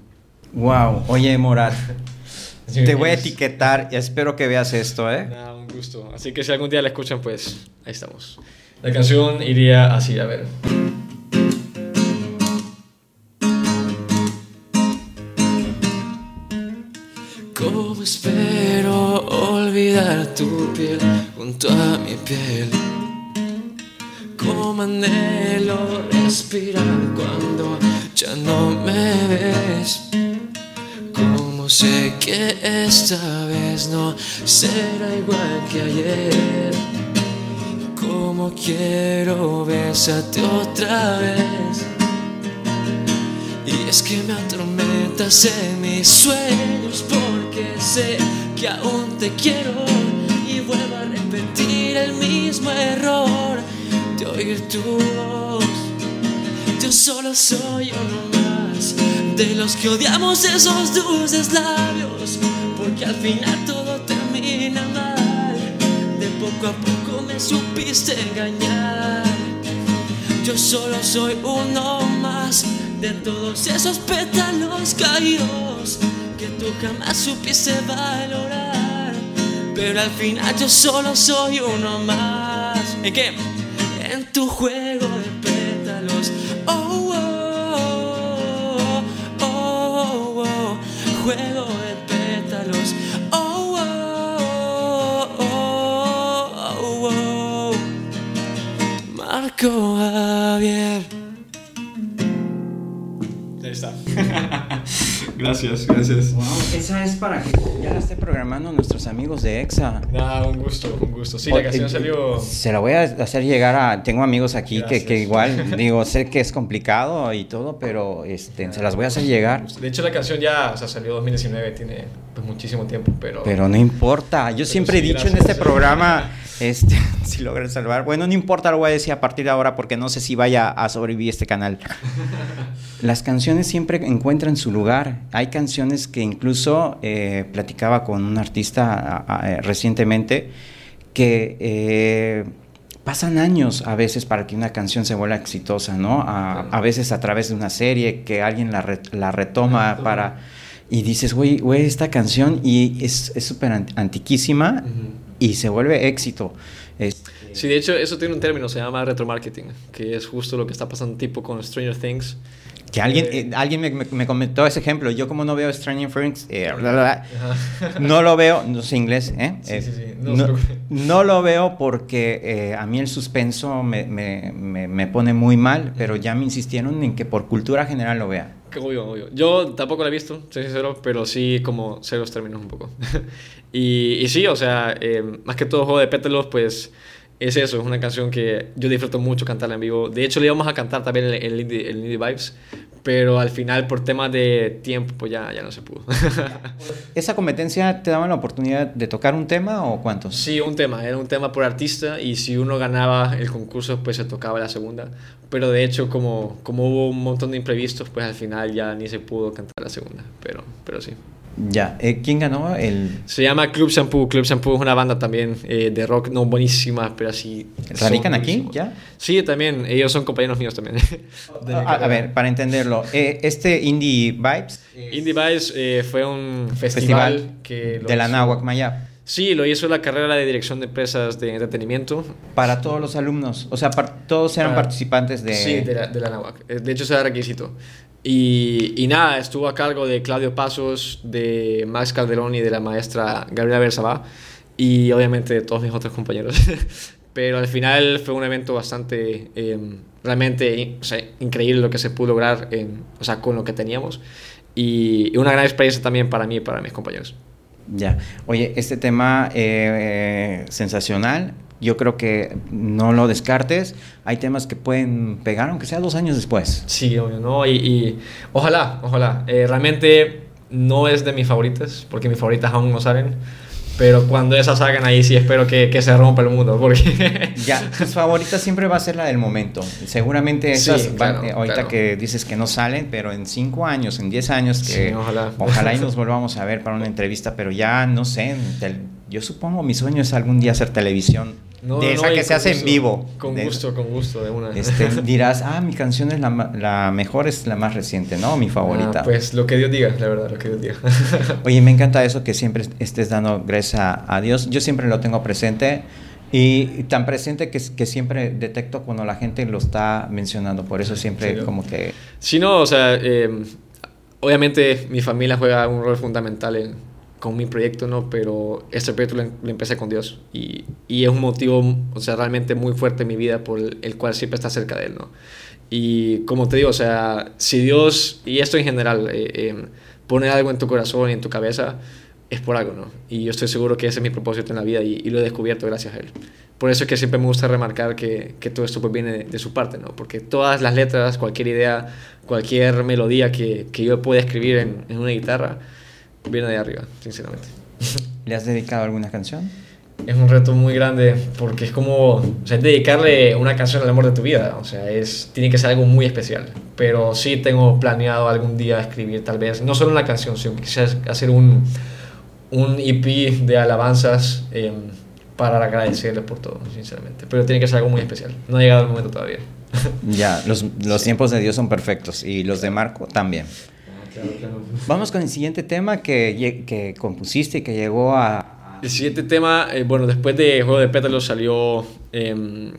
Wow, oye Morat, te voy a etiquetar y espero que veas esto, ¿eh? Nada, un gusto. Así que si algún día la escuchan, pues ahí estamos. La canción iría así, a ver. Tu piel junto a mi piel? ¿Cómo anhelo respirar cuando ya no me ves? ¿Cómo sé que esta vez no será igual que ayer? como quiero besarte otra vez. Y es que me atormentas en mis sueños porque sé que aún te quiero el mismo error de oír tu voz. Yo solo soy uno más de los que odiamos esos dulces labios porque al final todo termina mal. De poco a poco me supiste engañar. Yo solo soy uno más de todos esos pétalos caídos que tú jamás supiste valorar. Pero al final yo solo soy uno más. ¿En qué? En tu juego de pétalos. Oh, oh, oh, oh, oh. juego de pétalos. Oh, oh, oh, oh, oh. Marco Javier. Gracias, gracias. Wow, esa es para que ya la esté programando nuestros amigos de EXA. Nada, un gusto, un gusto. Sí, la canción eh, salió... Se la voy a hacer llegar a. Tengo amigos aquí que, que igual, digo, sé que es complicado y todo, pero este, se las voy a hacer llegar. De hecho, la canción ya o sea, salió 2019, tiene pues, muchísimo tiempo, pero... Pero no importa. Yo siempre he sí, dicho en gracias. este programa, este, si logran salvar. Bueno, no importa, lo voy a decir a partir de ahora porque no sé si vaya a sobrevivir este canal. Las canciones siempre encuentran su lugar. Hay canciones que incluso eh, platicaba con un artista eh, recientemente que eh, pasan años a veces para que una canción se vuelva exitosa, ¿no? A, a veces a través de una serie que alguien la, re- la retoma para... Y dices, güey, güey, esta canción y es es súper an- antiquísima Ujú. Y se vuelve éxito. Sí, de hecho, eso tiene un término, se llama retromarketing, que es justo lo que está pasando tipo con Stranger Things. que alguien, Eh, eh, alguien me, me- me comentó ese ejemplo. Yo como no veo Stranger Things, eh, bla, bla, bla, no lo veo, no sé inglés, ¿eh? Sí, Eh, sí, sí, no no, no lo veo porque eh, a mí el suspenso me- me pone muy mal, pero ya me insistieron en que por cultura general lo vea. Obvio, obvio. Yo tampoco la he visto, soy sincero, pero sí como sé los términos un poco. y, y sí, o sea, eh, más que todo Juego de Pétalos, pues es eso, es una canción que yo disfruto mucho cantarla en vivo. De hecho, le íbamos a cantar también el, el, Indie, el Indie Vibes, pero al final por temas de tiempo, pues ya, ya no se pudo. ¿Esa competencia te daba la oportunidad de tocar un tema o cuántos? Sí, un tema, era un tema por artista y si uno ganaba el concurso pues se tocaba la segunda, pero de hecho como, como hubo un montón de imprevistos pues al final ya ni se pudo cantar la segunda, pero, pero sí. Ya, eh, ¿quién ganó el... Se llama Club Shampoo, Club Shampoo es una banda también eh, de rock, no buenísima, pero así... ¿Radican aquí ya? Sí, también, ellos son compañeros míos también. A, a ver, para entenderlo, eh, este Indie Vibes Indie Vibes eh, fue un Festival festival, que... de la Náhuac Mayab. Sí, lo hizo la carrera de dirección de empresas de entretenimiento Para todos los alumnos, o sea, todos eran Para- participantes de... Sí, de la, de la NAWAC. Eh, De hecho, era requisito. Y, y nada, estuvo a cargo de Claudio Pasos, de Max Calderón y de la maestra Gabriela Bersabá. Y obviamente de todos mis otros compañeros. Pero al final fue un evento bastante, eh, realmente o increíble lo que se pudo lograr en- o sea, con lo que teníamos. Y una gran experiencia también para mí y para mis compañeros. Ya. Oye, este tema eh, eh, sensacional. Yo creo que no lo descartes. Hay temas que pueden pegar, aunque sea dos años después. Sí, obvio, ¿no? Y, y ojalá, ojalá. Eh, realmente no es de mis favoritas, porque mis favoritas aún no salen. Pero cuando esas salgan ahí, sí espero que, que se rompa el mundo, porque... Ya, tus favoritas siempre va a ser la del momento. Seguramente Sí, esas van- eh, ahorita claro. que dices que no salen, pero en cinco años, en diez años, que Sí, ojalá. ojalá y nos volvamos a ver para una entrevista, pero ya no sé, yo supongo mi sueño es algún día hacer televisión No, de esa que se hace en vivo. Con De- gusto, con gusto, de una. Este, dirás, ah, mi canción es la, la mejor, es la más reciente, ¿no? Mi favorita. Ah, pues lo que Dios diga, la verdad, lo que Dios diga. Oye, me encanta eso que siempre estés dando gracias a, a Dios. Yo siempre lo tengo presente y, y tan presente que, que siempre detecto cuando la gente lo está mencionando. Por eso siempre Sí, ¿no? como que... Sí, no, o sea, eh, obviamente mi familia juega un rol fundamental en- con mi proyecto, ¿no? Pero este proyecto lo, em- lo empecé con Dios y, y es un motivo, o sea, realmente muy fuerte en mi vida por el, el cual siempre está cerca de Él, ¿no? Y como te digo, o sea, si Dios, y esto en general, eh, eh, pone algo en tu corazón y en tu cabeza, es por algo, ¿no? Y yo estoy seguro que ese es mi propósito en la vida y, y lo he descubierto gracias a él. Por eso es que siempre me gusta remarcar que, que todo esto pues viene de, de, su parte, ¿no? Porque todas las letras, cualquier idea, cualquier melodía que, que yo pueda escribir en, en una guitarra, viene de arriba, sinceramente. ¿Le has dedicado alguna canción? es un reto muy grande porque es como, o sea, dedicarle una canción al amor de tu vida, o sea, es, tiene que ser algo muy especial. Pero sí tengo planeado algún día escribir tal vez, no solo una canción, sino quizás hacer un, un EP de alabanzas eh, para agradecerle por todo, sinceramente. Pero tiene que ser algo muy especial. No ha llegado el momento todavía. Ya, los, los tiempos de Dios son perfectos y los de Marco también. Vamos con el siguiente tema que, que compusiste y que llegó a, el siguiente tema, eh, bueno, después de Juego de Pétalos salió eh,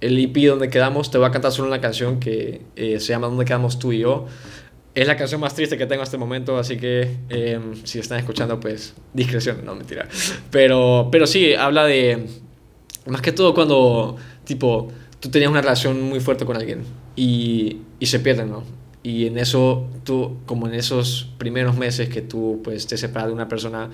el EP donde quedamos. Te voy a cantar solo una canción que eh, se llama Donde quedamos tú y yo. Es la canción más triste que tengo hasta el momento, así que em, si están escuchando, pues discreción, no mentira. Pero, pero sí, habla de, más que todo cuando, tipo, tú tenías una relación muy fuerte con alguien y, y se pierden, ¿no? Y en eso, tú, como en esos primeros meses que tú, pues, te separas de una persona,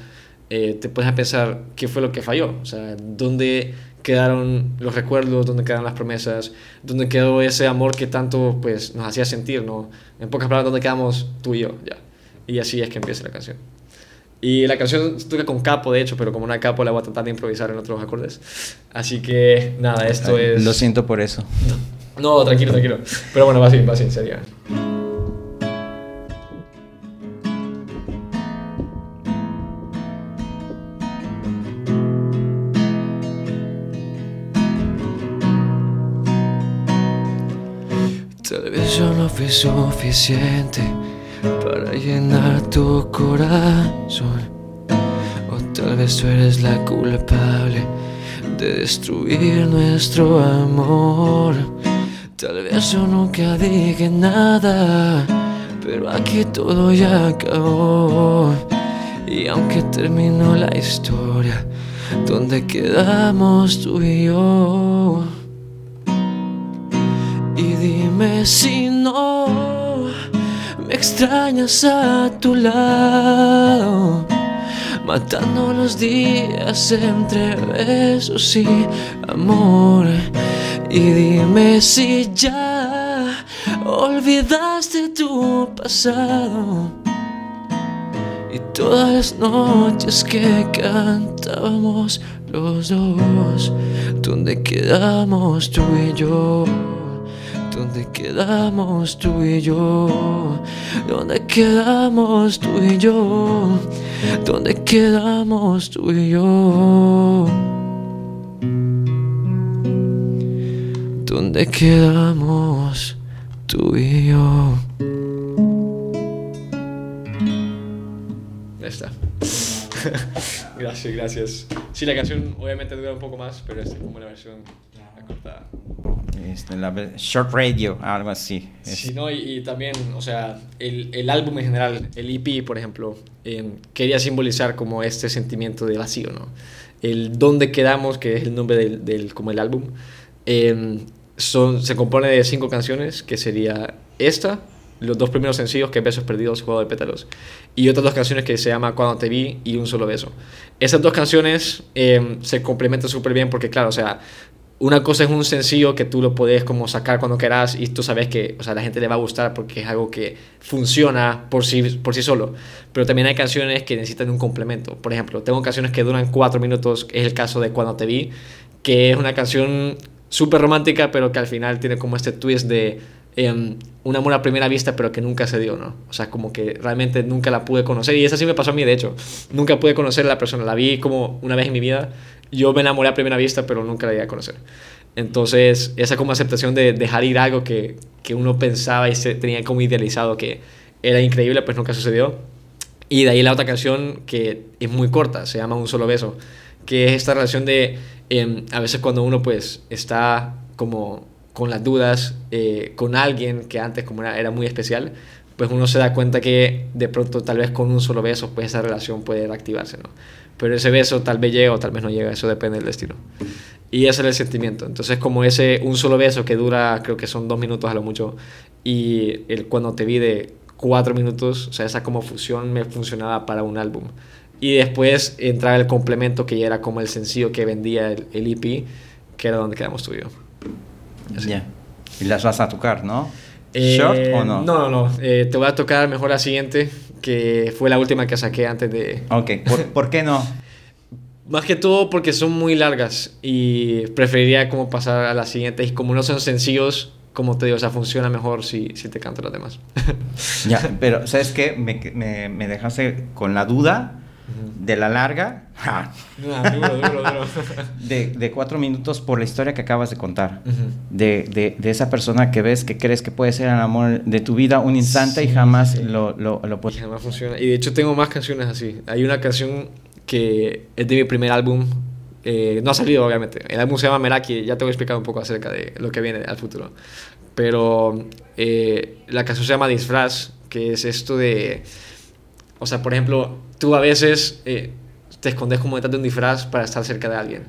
eh, te puedes pensar qué fue lo que falló, o sea, dónde quedaron los recuerdos, dónde quedaron las promesas, dónde quedó ese amor que tanto pues nos hacía sentir, ¿no? En pocas palabras, dónde quedamos tú y yo, ya. Y así es que empieza la canción. Y la canción toca con capo, de hecho, pero como una capo la voy a tratar de improvisar en otros acordes. Así que nada, esto es... Lo siento por eso. No, tranquilo, tranquilo. Pero bueno, va así, va así, sería. Yo no fui suficiente para llenar tu corazón. O tal vez tú eres la culpable de destruir nuestro amor. Tal vez yo nunca dije nada, pero aquí todo ya acabó. Y aunque terminó la historia, ¿dónde quedamos tú y yo? Dime si no me extrañas a tu lado, matando los días entre besos y amor. Y dime si ya olvidaste tu pasado y todas las noches que cantábamos los dos, donde quedamos tú y yo. ¿Dónde quedamos tú y yo? ¿Dónde quedamos tú y yo? ¿Dónde quedamos tú y yo? ¿Dónde quedamos tú y yo? Ya está. gracias, gracias. Sí, la canción obviamente dura un poco más, pero es como la versión Este, la short radio, algo así. Es- Sí, no, y, y también, o sea, el, el álbum en general, el EP, por ejemplo, eh, quería simbolizar como este sentimiento de vacío, ¿no? El Dónde Quedamos, que es el nombre del, del- como el álbum, eh, son, se compone de cinco canciones, que sería esta, los dos primeros sencillos, que es Besos Perdidos, Juego de Pétalos, y otras dos canciones que se llama Cuando Te Vi y Un Solo Beso. Esas dos canciones eh, se complementan súper bien porque, claro, o sea, una cosa es un sencillo que tú lo puedes como sacar cuando quieras y tú sabes que o sea, a la gente le va a gustar porque es algo que funciona por sí, por sí solo. Pero también hay canciones que necesitan un complemento. Por ejemplo, tengo canciones que duran cuatro minutos, es el caso de Cuando Te Vi, que es una canción súper romántica, pero que al final tiene como este twist de em, un amor a primera vista, pero que nunca se dio, ¿no? O sea, como que realmente nunca la pude conocer. Y eso sí me pasó a mí, de hecho. Nunca pude conocer a la persona. La vi como una vez en mi vida. Yo me enamoré a primera vista, pero nunca la llegué a conocer. Entonces, esa como aceptación de dejar ir algo que, que uno pensaba y se tenía como idealizado que era increíble, pues nunca sucedió. Y de ahí la otra canción que es muy corta, se llama Un solo beso, que es esta relación de em, a veces cuando uno pues está como con las dudas eh, con alguien que antes como era, era muy especial, pues uno se da cuenta que de pronto tal vez con un solo beso pues esa relación puede reactivarse, ¿no? Pero ese beso tal vez llega o tal vez no llega, eso depende del destino. Y ese era el sentimiento. Entonces como ese un solo beso que dura creo que son dos minutos a lo mucho y el cuando te vi de cuatro minutos, o sea, esa como fusión me funcionaba para un álbum. Y después entraba el complemento que ya era como el sencillo que vendía el, el EP, que era donde quedamos tú y yo. Ya. Y las vas a tocar, ¿no? Eh, ¿Short o no? No, no, no. Eh, te voy a tocar mejor la siguiente, que fue la última que saqué antes de... Ok, ¿por, por qué no? Más que todo porque son muy largas y preferiría como pasar a las siguientes y como no son sencillos, como te digo, o sea, funciona mejor si, si te canto las demás. Ya, pero ¿sabes qué? Me, me, me dejaste con la duda de la larga Ah, duro, duro, duro. de, de cuatro minutos por la historia que acabas de contar. Ujú. De, de, de esa persona que ves, que crees que puede ser el amor de tu vida un instante y Sí, jamás sí. lo, lo, lo Y puedes... jamás funciona. Y de hecho tengo más canciones así. Hay una canción que es de mi primer álbum. eh, no ha salido, obviamente. El álbum se llama Meraki. Ya te voy a explicar un poco acerca de lo que viene al futuro. Pero eh, la canción se llama Disfraz, que es esto de... O sea, por ejemplo, tú a veces eh, te escondes como detrás de un disfraz para estar cerca de alguien.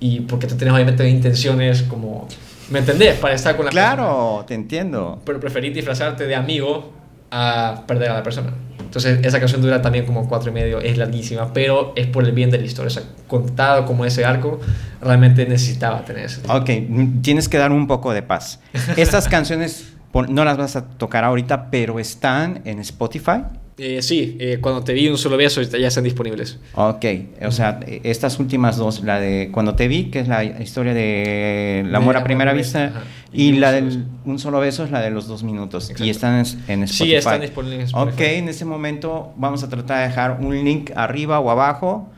Y porque tú tienes obviamente intenciones como... ¿Me entendés? Para estar con la persona Claro, te entiendo. pero preferí disfrazarte de amigo a perder a la persona. Entonces, esa canción dura también como cuatro y medio, es larguísima, pero es por el bien de la historia. O sea, contado como ese arco, realmente necesitaba tener ese. Ok, mm, tienes que dar un poco de paz. Estas canciones no las vas a tocar ahorita, pero están en Spotify. Eh, sí, eh, cuando te vi un solo beso ya están disponibles. Ok, o sea, estas últimas dos, la de Cuando te vi, que es la historia de El amor a primera vista, ajá. y Un la del beso. Un solo beso es la de los dos minutos. Y Exacto. están en, Spotify. Sí, están disponibles en. Ok, en este momento vamos a tratar de dejar un link arriba o abajo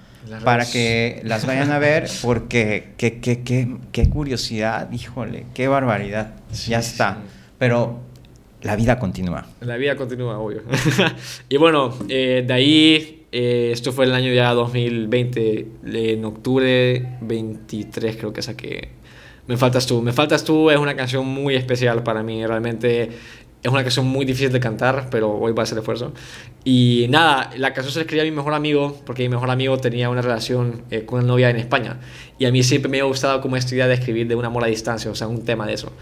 para que las vayan a ver, porque qué, qué, qué, qué curiosidad, híjole, qué barbaridad. Sí, ya está. sí. Pero la vida continúa. La vida continúa, obvio. y bueno, eh, de ahí, eh, esto fue el año ya 2020, en octubre 23 creo que saqué Me Faltas Tú. Me Faltas Tú es una canción muy especial para mí, realmente es una canción muy difícil de cantar, pero hoy va a ser esfuerzo. Y nada, la canción se la escribí a mi mejor amigo, porque mi mejor amigo tenía una relación eh, con una novia en España. Y a mí siempre me ha gustado como esta idea de escribir de un amor a distancia, o sea, un tema de eso.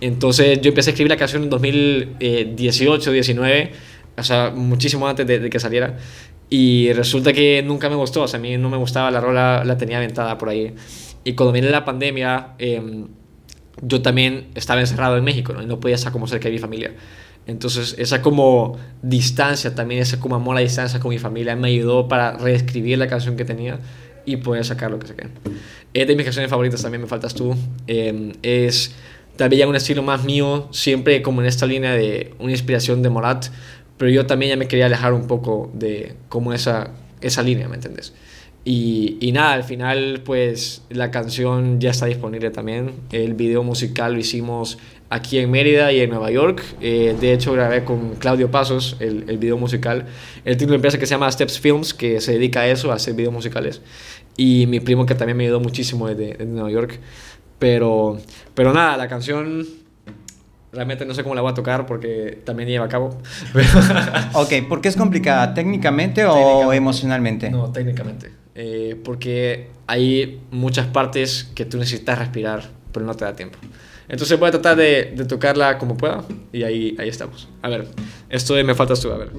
Entonces yo empecé a escribir la canción en 2018, 19, o sea, muchísimo antes de, de que saliera. Y resulta que nunca me gustó, o sea, a mí no me gustaba la rola, la tenía aventada por ahí. Y cuando viene la pandemia, eh, yo también estaba encerrado en México, ¿no? Y no podía estar como cerca de mi familia. Entonces, esa como distancia, también ese como amor a distancia con mi familia, me ayudó para reescribir la canción que tenía y poder sacar lo que saqué. Es de mis canciones favoritas también, Me Faltas Tú. Eh, es ya un estilo más mío, siempre como en esta línea de una inspiración de Morat, pero yo también ya me quería alejar un poco de como esa, esa línea, ¿me entiendes? Y, y nada, al final pues la canción ya está disponible también. El video musical lo hicimos aquí en Mérida y en Nueva York. Eh, de hecho grabé con Claudio Pasos el, el video musical. Él tiene una empresa que se llama Steps Films que se dedica a eso, a hacer videos musicales. Y mi primo que también me ayudó muchísimo desde, desde Nueva York. Pero, pero nada, la canción realmente no sé cómo la voy a tocar porque también lleva a cabo. Ok, ¿por qué es complicada? ¿Técnicamente o Técnicamente. emocionalmente? No, técnicamente. Eh, porque hay muchas partes que tú necesitas respirar, pero no te da tiempo. Entonces voy a tratar de, de tocarla como pueda y ahí, ahí estamos. A ver, esto de Me Faltas Tú, a ver.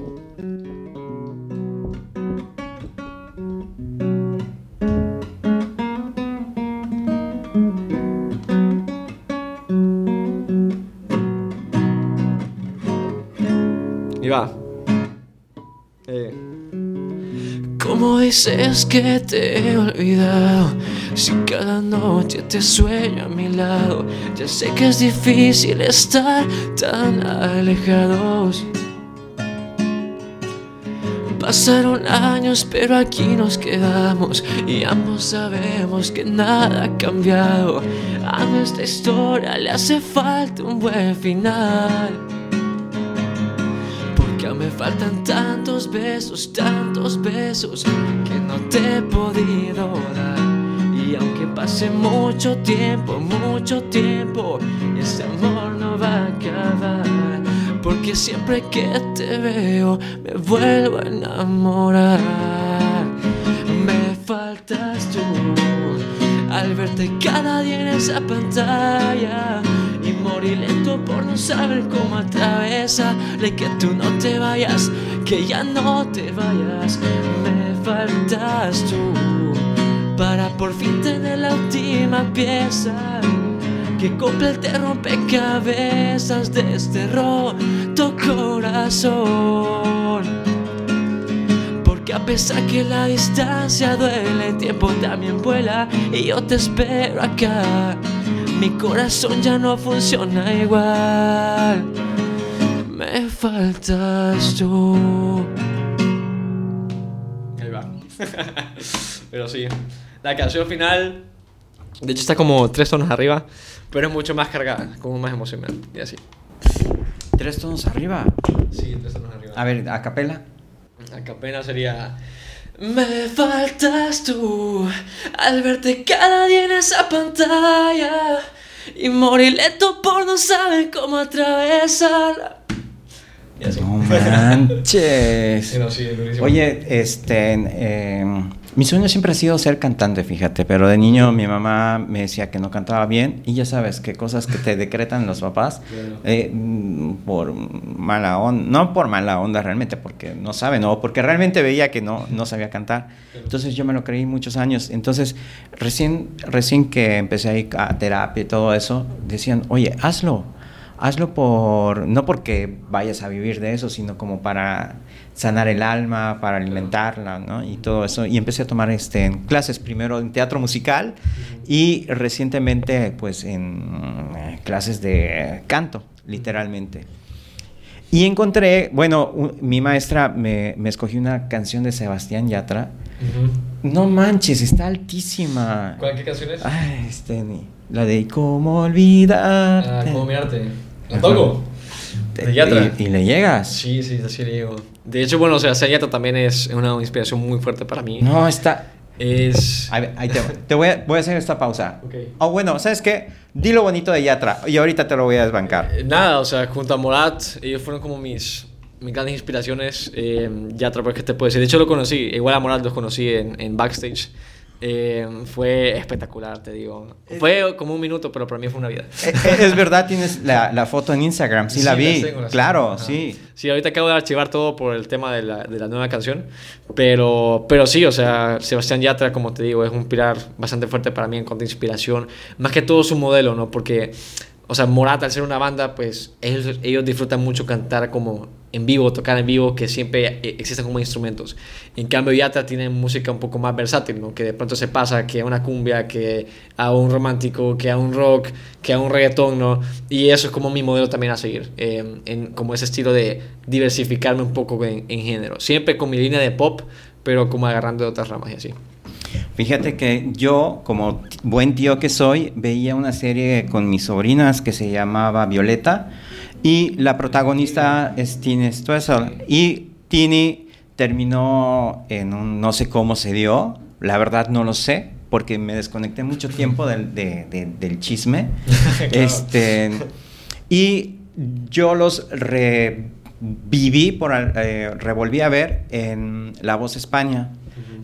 Y va. Dices que te he olvidado? Si cada noche te sueño a mi lado, ya sé que es difícil estar tan alejados. Pasaron años, pero aquí nos quedamos y ambos sabemos que nada ha cambiado. A nuestra historia le hace falta un buen final. Faltan tantos besos, tantos besos que no te he podido dar. Y aunque pase mucho tiempo, mucho tiempo, ese amor no va a acabar. Porque siempre que te veo me vuelvo a enamorar. Me faltas tú al verte cada día en esa pantalla morir lento por no saber cómo atravesarle que tú no te vayas, que ya no te vayas. Me faltas tú para por fin tener la última pieza que complete rompecabezas de este roto corazón. Porque a pesar que la distancia duele, el tiempo también vuela y yo te espero acá. Mi corazón ya no funciona igual. Me faltas tú. Ahí va. pero sí. La canción final, de hecho, está como tres tonos arriba, pero es mucho más cargada, como más emocional. Y así. Tres tonos arriba. Sí, tres tonos arriba. A ver, a capela. Acá apenas sería. Me faltas tú al verte cada día en esa pantalla y morir lento por no saber cómo atravesarla. Y así. No manches. Oye, este, eh, mi sueño siempre ha sido ser cantante, fíjate, pero de niño mi mamá me decía que no cantaba bien y ya sabes que cosas que te decretan los papás eh, por mala onda, no por mala onda realmente, porque no saben, o porque realmente veía que no, no sabía cantar. Entonces yo me lo creí muchos años. Entonces recién, recién que empecé a ir a terapia y todo eso, decían, oye, hazlo. Hazlo por, no porque vayas a vivir de eso, sino como para sanar el alma, para alimentarla, ¿no? Y todo eso. Y empecé a tomar este, clases primero en teatro musical y recientemente pues en eh, clases de canto, literalmente. Y encontré, bueno, u- mi maestra me, me escogió una canción de Sebastián Yatra. No manches, está altísima. ¿Cuál, ¿Qué canción es? Ay, este, ni- la de ¿Cómo olvidar? Ah, ¿Cómo mirarte? ¿La toco? ¿De Yatra? Y, y le llegas. Sí, sí, así le digo. De hecho, bueno, o sea, Yatra también es una inspiración muy fuerte para mí. No, está... Es... A ver, ahí te, te voy, a, voy a hacer esta pausa. Ok. Oh, bueno, ¿sabes qué? Di lo bonito de Yatra y ahorita te lo voy a desbancar. Eh, Nada, o sea, junto a Morat, ellos fueron como mis, mis grandes inspiraciones. Eh, Yatra, pues, ¿qué te puedo decir? De hecho, lo conocí, igual a Morat los conocí en, en backstage. Eh, fue espectacular, te digo. Fue como un minuto, pero para mí fue una vida. Eh, eh, es verdad, tienes la, la foto en Instagram, sí, la vi. las tengo, las claro, tengo. Sí. Sí, ahorita acabo de archivar todo por el tema de la, de la nueva canción. Pero, pero sí, o sea, Sebastián Yatra, como te digo, es un pilar bastante fuerte para mí en cuanto a inspiración. Más que todo su modelo, ¿no? Porque, o sea, Morat, al ser una banda, pues ellos, ellos disfrutan mucho cantar como en vivo, tocar en vivo, que siempre eh, existen como instrumentos. En cambio, Yatra tiene música un poco más versátil, ¿no? Que de pronto se pasa que a una cumbia, que a un romántico, que a un rock, que a un reggaetón, ¿no? Y eso es como mi modelo también a seguir, eh, en como ese estilo de diversificarme un poco en, género. Siempre con mi línea de pop, pero como agarrando de otras ramas y así. Fíjate que yo, como buen tío que soy, veía una serie con mis sobrinas que se llamaba Violeta y la protagonista es Tini Stoessel. Y Tini terminó en un no sé cómo se dio, la verdad no lo sé porque me desconecté mucho tiempo del, de- de- del chisme. Este y yo los reviví por eh, revolví a ver en La Voz España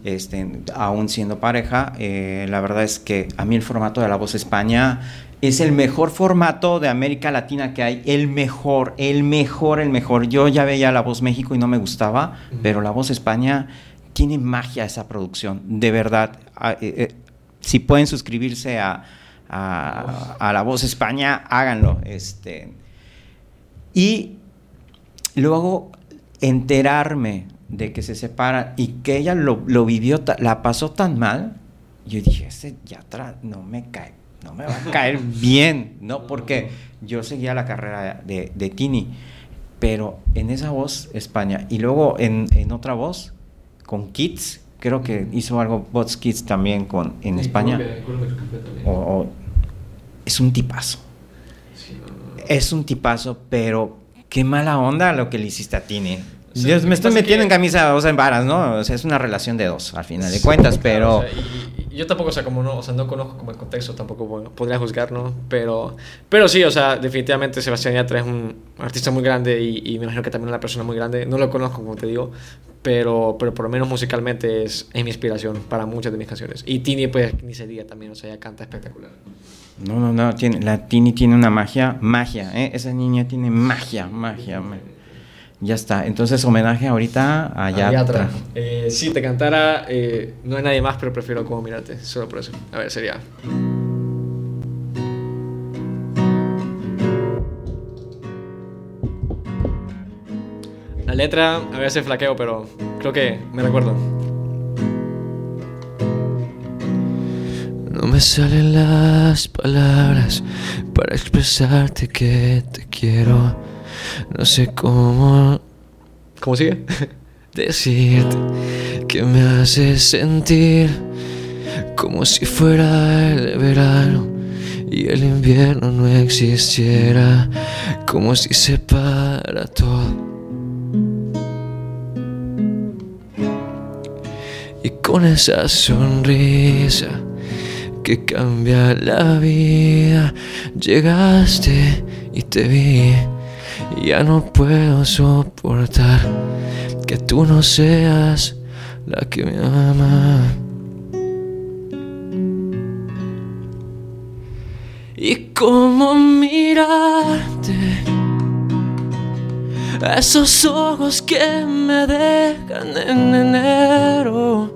este, aún siendo pareja, eh, la verdad es que a mí el formato de La Voz España es el mejor formato de América Latina que hay, el mejor, el mejor, el mejor. Yo ya veía La Voz México y no me gustaba, pero La Voz España tiene magia esa producción, de verdad. Ah, eh, eh, si pueden suscribirse a, a- a La Voz España, háganlo. Este. Y luego enterarme de que se separa y que ella lo, lo vivió, la pasó tan mal, yo dije, ese Yatra no me cae, no me va a caer bien, ¿no? Porque yo seguía la carrera de, de Tini, pero en esa voz España y luego en, en otra voz con Kids, creo que hizo algo Bots Kids también con, en España, o- o- es un tipazo, es un tipazo, pero qué mala onda lo que le hiciste a Tini. Dios, me estoy metiendo que- en camisa, o sea, en varas, ¿no? O sea, es una relación de dos, al final de Sí, cuentas, claro, pero... o sea, y- y yo tampoco, o sea, como no, o sea, no conozco como el contexto, tampoco bueno, podría juzgar, ¿no? Pero, pero sí, o sea, definitivamente Sebastián Yatra es un artista muy grande y, y me imagino que también una persona muy grande. No lo conozco, como te digo, pero, pero por lo menos musicalmente es, es mi inspiración para muchas de mis canciones. Y Tini, pues ni se diga también, o sea, ella canta espectacular. No, no, no, tiene, la Tini tiene una magia, magia, ¿eh? Esa niña tiene magia, magia. ma- Ya está, entonces homenaje ahorita a Yatra. Yatra. Eh, si te cantara, eh, no hay nadie más, pero prefiero como mirarte, solo por eso. A ver, sería. La letra a veces flaqueo, pero creo que me recuerdo. No me salen las palabras para expresarte que te quiero. No sé cómo ¿Cómo sigue? decirte que me hace sentir como si fuera el verano y el invierno no existiera, como si se para todo. Y con esa sonrisa que cambia la vida, llegaste y te vi. Ya no puedo soportar que tú no seas la que me ama. Y cómo mirarte esos ojos que me dejan en enero.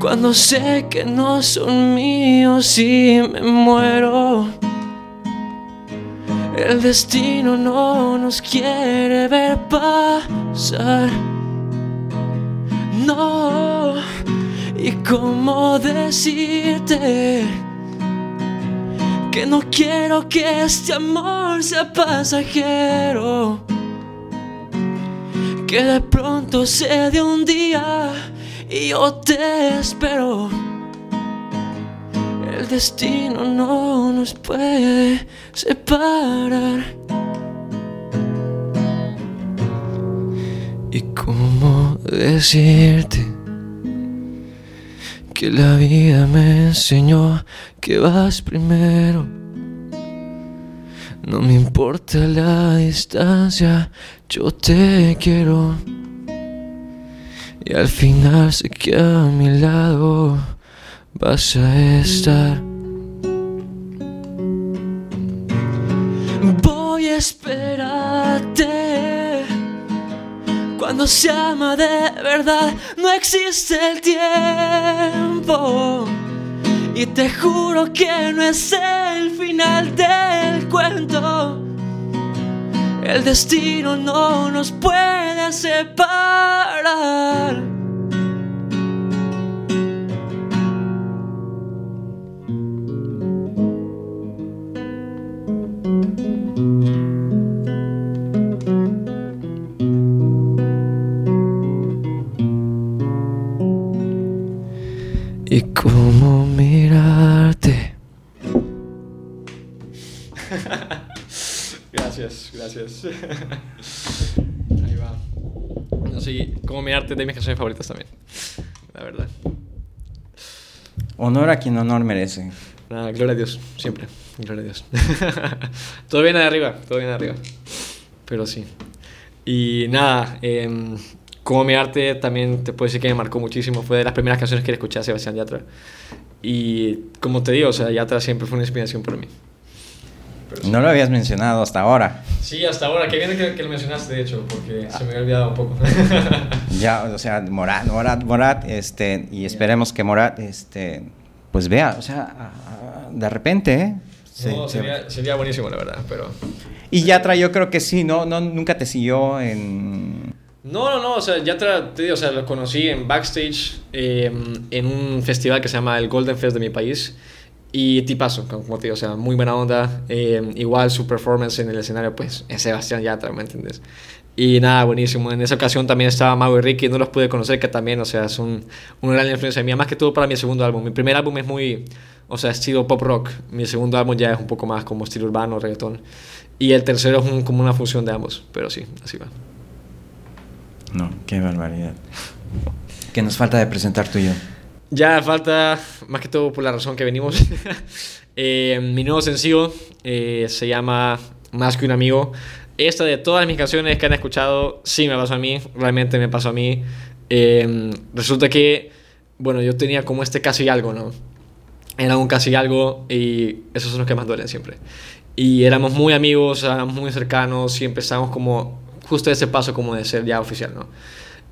Cuando sé que no son míos y me muero. El destino no nos quiere ver pasar. No. ¿Y cómo decirte? Que no quiero que este amor sea pasajero. Que de pronto se de un día y yo te espero. El destino no nos puede separar. ¿Y cómo decirte que la vida me enseñó que vas primero? No me importa la distancia, yo te quiero. Y al final sé que a mi lado vas a estar. Voy a esperarte. Cuando se ama de verdad, no existe el tiempo. Y te juro que no es el final del cuento. El destino no nos puede separar. Y cómo mirarte. Gracias, gracias. Ahí va. No, sí, como mirarte de mis canciones favoritas también. La verdad. Honor a quien honor merece. Nada, gloria a Dios, siempre. Gloria a Dios. todo viene de arriba, todo viene de arriba. Pero sí. Y nada, eh, como mi arte también te puedo decir que me marcó muchísimo. Fue de las primeras canciones que le escuché a Sebastián Yatra. Y como te digo, o sea, Yatra siempre fue una inspiración para mí. Pero sí. No lo habías mencionado hasta ahora. Sí, hasta ahora. Qué bien que, que lo mencionaste, de hecho, porque se me había olvidado un poco. Ya, o sea, Morat, Morat, Morat, este, y esperemos que Morat, este, pues vea, o sea, de repente, ¿eh? No, se- sería, sería buenísimo, la verdad, pero... Y Yatra yo creo que sí, no, no, nunca te siguió en... No, no, no, o sea, ya te digo, o sea, lo conocí en backstage eh, en un festival que se llama el Golden Fest de mi país y tipazo, como te digo, o sea, muy buena onda, eh, igual su performance en el escenario, pues, es Sebastián Yatra, ¿me entiendes? Y nada, buenísimo, en esa ocasión también estaba Mau y Ricky, no los pude conocer, que también, o sea, son una gran influencia mía, más que todo para mi segundo álbum, mi primer álbum es muy, o sea, estilo pop rock, mi segundo álbum ya es un poco más como estilo urbano, reggaetón, y el tercero es como una fusión de ambos, pero sí, así va. No, qué barbaridad. Que nos falta de presentar tú y yo. Ya falta, más que todo por la razón que venimos. Eh, mi nuevo sencillo eh, se llama más que un amigo. Esta de todas mis canciones que han escuchado, sí me pasó a mí, realmente me pasó a mí. Eh, resulta que, bueno, yo tenía como este casi algo, ¿no? Era un casi algo y esos son los que más duelen siempre. Y éramos muy amigos, éramos muy cercanos y empezamos como justo ese paso como de ser ya oficial, ¿no?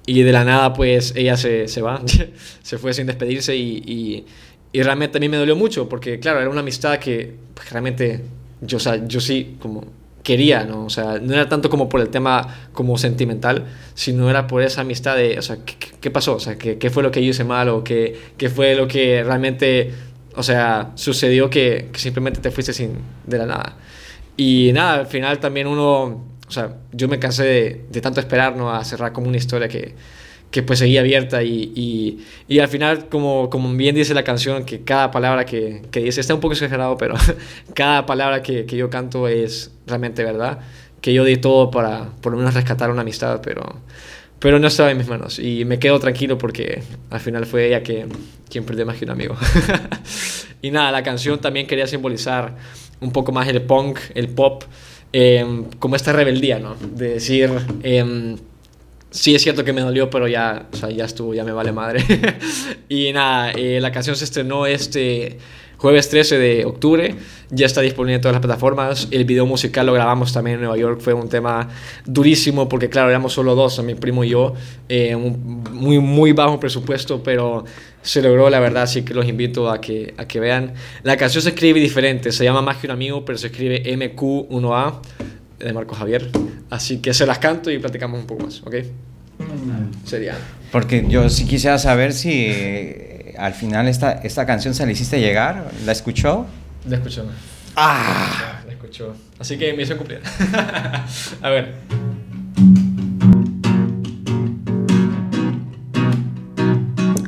Y de la nada, pues ella se, se va, se fue sin despedirse y, y, y, realmente a mí me dolió mucho porque, claro, era una amistad que pues, realmente yo, o sea, yo sí como quería, ¿no? O sea, no era tanto como por el tema como sentimental, sino era por esa amistad de, o sea, ¿qué, qué pasó? O sea, ¿qué, ¿qué, fue lo que hice mal o qué, qué fue lo que realmente, o sea, sucedió que, que simplemente te fuiste sin, de la nada? Y nada, al final también uno o sea, yo me cansé de, de, tanto esperar, ¿no? A cerrar como una historia que, que pues seguía abierta y, y, y, al final, como, como bien dice la canción, que cada palabra que, que dice, está un poco exagerado, pero cada palabra que, que, yo canto es realmente verdad, que yo di todo para por lo menos rescatar una amistad, pero, pero no estaba en mis manos y me quedo tranquilo porque al final fue ella que, quien perdió más que un amigo. y nada, la canción también quería simbolizar un poco más el punk, el pop, eh, como esta rebeldía, ¿no? De decir, eh, sí es cierto que me dolió, pero ya, o sea, ya estuvo, ya me vale madre. y nada, eh, la canción se estrenó este jueves 13 de octubre, ya está disponible en todas las plataformas. El video musical lo grabamos también en Nueva York, fue un tema durísimo porque, claro, éramos solo dos, mi primo y yo, eh, un muy, muy bajo presupuesto, pero se logró, la verdad, así que los invito a que, a que vean. La canción se escribe diferente, se llama Más que un amigo, pero se escribe MQ1A de Marco Javier. Así que se las canto y platicamos un poco más, ¿ok? Sería. Porque yo sí quisiera saber si al final esta, esta canción se la hiciste llegar, ¿la escuchó? La escuchó. ¡Ah! La escuchó. Así que me hizo cumplir. a ver.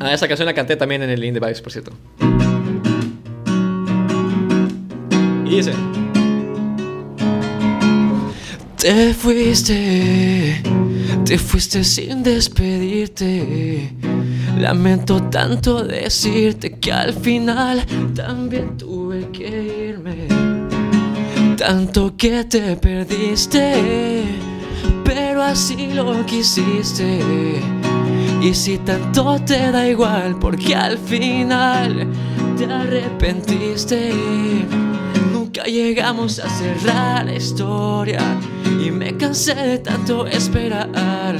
Ah, esa canción la canté también en el Indie Vibes, por cierto. Y dice... Te fuiste, te fuiste sin despedirte. Lamento tanto decirte que al final también tuve que irme. Tanto que te perdiste, pero así lo quisiste. Y si tanto te da igual, porque al final te arrepentiste. Nunca llegamos a cerrar la historia y me cansé de tanto esperar.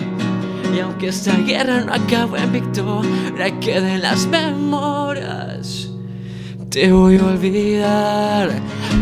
Y aunque esta guerra no acabó en victoria, queden las memorias. Te voy a olvidar,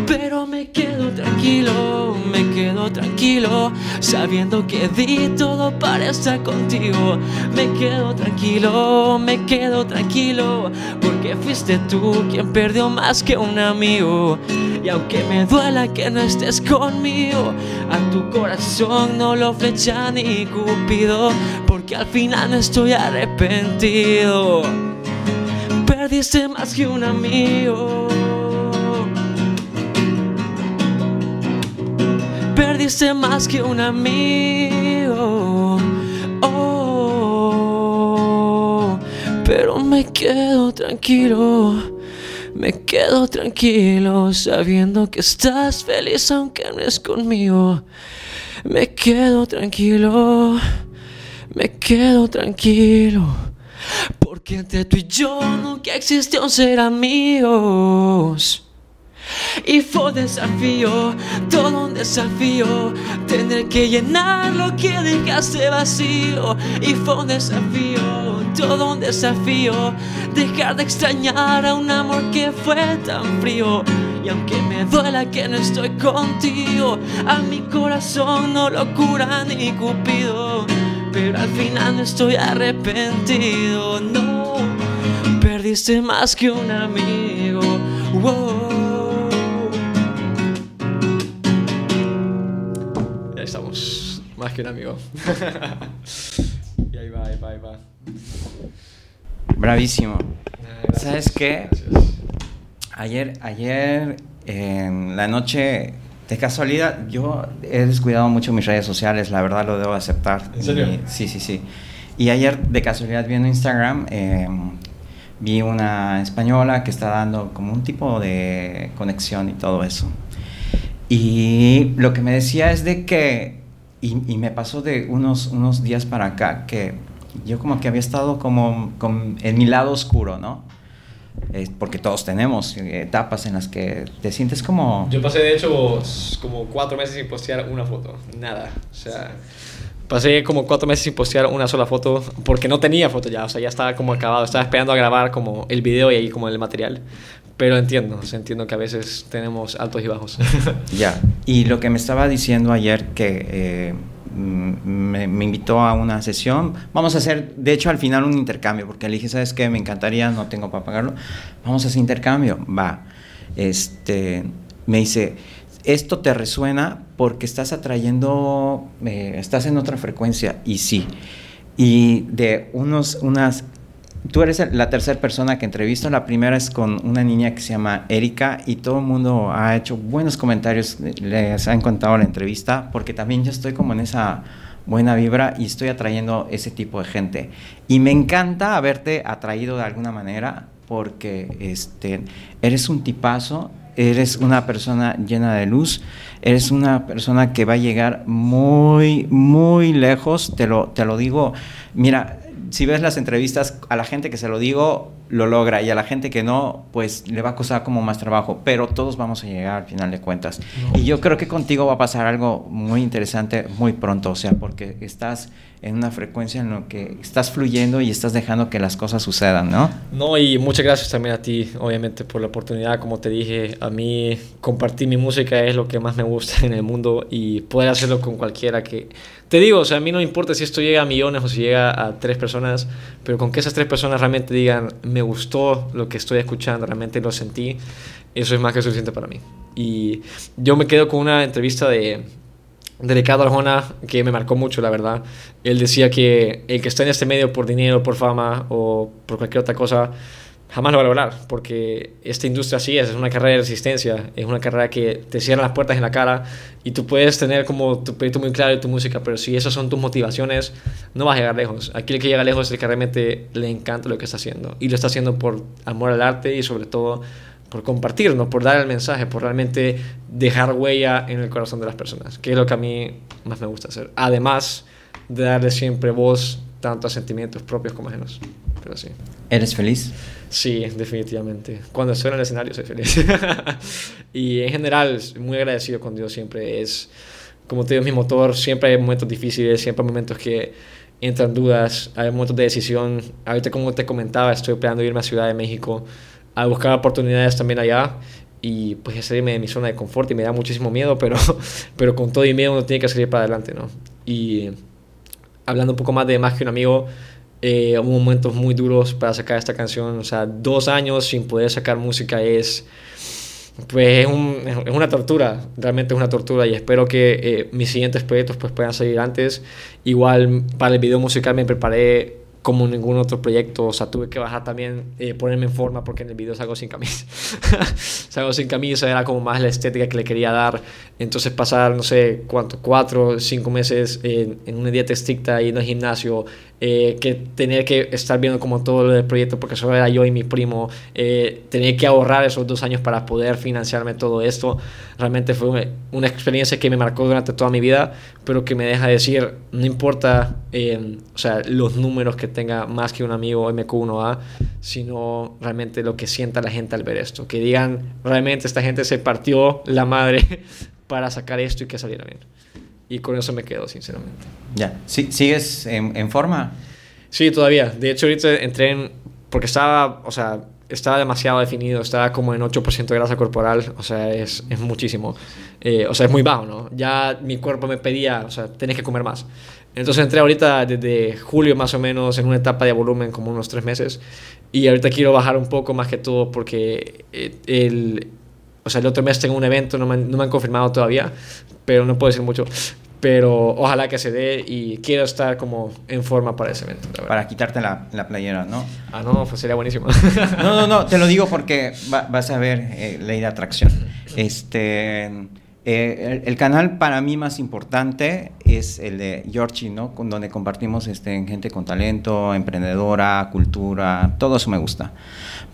pero me quedo tranquilo, me quedo tranquilo, sabiendo que di todo para estar contigo. Me quedo tranquilo, me quedo tranquilo, porque fuiste tú quien perdió más que un amigo. Y aunque me duela que no estés conmigo, a tu corazón no lo flecha ni Cupido, porque al final no estoy arrepentido. Perdiste más que un amigo. Perdiste más que un amigo. Oh, pero me quedo tranquilo. Me quedo tranquilo sabiendo que estás feliz aunque no es conmigo. Me quedo tranquilo, me quedo tranquilo. Porque entre tú y yo nunca existió un ser amigos. Y fue un desafío, todo un desafío, tener que llenar lo que dejaste vacío. Y fue un desafío, todo un desafío, dejar de extrañar a un amor que fue tan frío. Y aunque me duela que no estoy contigo, a mi corazón no lo cura ni Cupido. Pero al final no estoy arrepentido, no. Perdiste más que un amigo. Wow. estamos. Más que un amigo. y ahí va, ahí va, ahí va. Bravísimo. Gracias, ¿Sabes qué? gracias. Ayer, ayer en la noche, de casualidad, yo he descuidado mucho mis redes sociales, la verdad lo debo aceptar. ¿En serio? Y- sí, sí, sí. Y ayer, de casualidad, viendo Instagram, eh, vi una española que está dando como un tipo de conexión y todo eso. Y lo que me decía es de que, y, y me pasó de unos, unos días para acá, que yo como que había estado como en mi lado oscuro, ¿no? Eh, porque todos tenemos etapas en las que te sientes como... Yo pasé de hecho como cuatro meses sin postear una foto, nada. O sea, pasé como cuatro meses sin postear una sola foto porque no tenía foto ya, o sea, ya estaba como acabado, estaba esperando a grabar como el video y ahí como el material. Pero entiendo, entiendo que a veces tenemos altos y bajos. ya, y lo que me estaba diciendo ayer que... Eh, me, me, invitó a una sesión. Vamos a hacer, de hecho, al final un intercambio, porque le dije, ¿sabes qué? Me encantaría, no tengo para pagarlo. Vamos a hacer intercambio. Va. Este, me dice, esto te resuena porque estás atrayendo, eh, estás en otra frecuencia. Y sí. Y de unos, unas tú eres la tercera persona que entrevisto. La primera es con una niña que se llama Erika y todo el mundo ha hecho buenos comentarios, les han contado la entrevista, porque también yo estoy como en esa buena vibra y estoy atrayendo ese tipo de gente. Y me encanta haberte atraído de alguna manera porque este, eres un tipazo, eres una persona llena de luz, eres una persona que va a llegar muy, muy lejos, te lo, te lo digo. Mira, si ves las entrevistas, a la gente que se lo digo, lo logra y a la gente que no, pues le va a costar como más trabajo, pero todos vamos a llegar al final de cuentas. Y yo creo que contigo va a pasar algo muy interesante muy pronto, o sea, porque estás en una frecuencia en la que estás fluyendo y estás dejando que las cosas sucedan, ¿no? No, y muchas gracias también a ti, obviamente, por la oportunidad. Como te dije, a mí compartir mi música es lo que más me gusta en el mundo y poder hacerlo con cualquiera que... Te digo, o sea, a mí no importa si esto llega a millones o si llega a tres personas, pero con que esas tres personas realmente digan, me gustó lo que estoy escuchando, realmente lo sentí, eso es más que suficiente para mí. Y yo me quedo con una entrevista de de Ricardo Arjona que me marcó mucho, la verdad. Él decía que el que está en este medio por dinero, por fama o por cualquier otra cosa, jamás lo va a lograr, porque esta industria así es, es una carrera de resistencia, es una carrera que te cierra las puertas en la cara y tú puedes tener como tu proyecto muy claro y tu música, pero si esas son tus motivaciones, no vas a llegar lejos. Aquí el que llega lejos es el que realmente le encanta lo que está haciendo y lo está haciendo por amor al arte y sobre todo por compartirnos, por dar el mensaje, por realmente dejar huella en el corazón de las personas, que es lo que a mí más me gusta hacer. Además de darle siempre voz tanto a sentimientos propios como ajenos. Pero sí. ¿Eres feliz? Sí, definitivamente. Cuando estoy en el escenario soy feliz. y en general, muy agradecido con Dios siempre. Es, como te digo, mi motor. Siempre hay momentos difíciles, siempre hay momentos que entran dudas, hay momentos de decisión. Ahorita, como te comentaba, estoy planeando irme a Ciudad de México a buscar oportunidades también allá y pues salirme de mi zona de confort y me da muchísimo miedo, pero, pero con todo y miedo uno tiene que salir para adelante, ¿no? Y hablando un poco más de más que un amigo, eh, hubo momentos muy duros para sacar esta canción, o sea, dos años sin poder sacar música es pues es, un, es, una tortura, realmente es una tortura y espero que eh, mis siguientes proyectos pues puedan salir antes. Igual para el video musical me preparé como ningún otro proyecto. O sea, tuve que bajar también, eh, ponerme en forma porque en el video salgo sin camisa. salgo sin camisa, era como más la estética que le quería dar. Entonces pasar, no sé, cuánto, cuatro, cinco meses en, en una dieta estricta y en el gimnasio, eh, que tener que estar viendo como todo lo del proyecto, porque solo era yo y mi primo, eh, tener que ahorrar esos dos años para poder financiarme todo esto, realmente fue una, experiencia que me marcó durante toda mi vida, pero que me deja decir, no importa eh, o sea, los números que tenga más que un amigo MQ1A, sino realmente lo que sienta la gente al ver esto, que digan, realmente esta gente se partió la madre para sacar esto y que saliera bien. Y con eso me quedo, sinceramente. Ya. ¿Sí, ¿Sigues en, en, forma? Sí, todavía. De hecho, ahorita entré en... Porque estaba, o sea, estaba demasiado definido, estaba como en 8% de grasa corporal, o sea, es, es muchísimo. Eh, o sea, es muy bajo, ¿no? Ya mi cuerpo me pedía, o sea, tenés que comer más. Entonces entré ahorita desde julio más o menos en una etapa de volumen como unos tres meses y ahorita quiero bajar un poco más que todo porque eh, el, o sea, el otro mes tengo un evento, no me, no me han confirmado todavía, pero no puedo decir mucho. Pero ojalá que se dé y quiero estar como en forma para ese evento. Para quitarte la, la, playera, ¿no? Ah, no, pues sería buenísimo. no, no, no, te lo digo porque va, vas a ver eh, ley de atracción. Este, Eh, el, el, canal para mí más importante es el de Georgie, ¿no? Con, donde compartimos este, gente con talento, emprendedora, cultura, todo eso me gusta.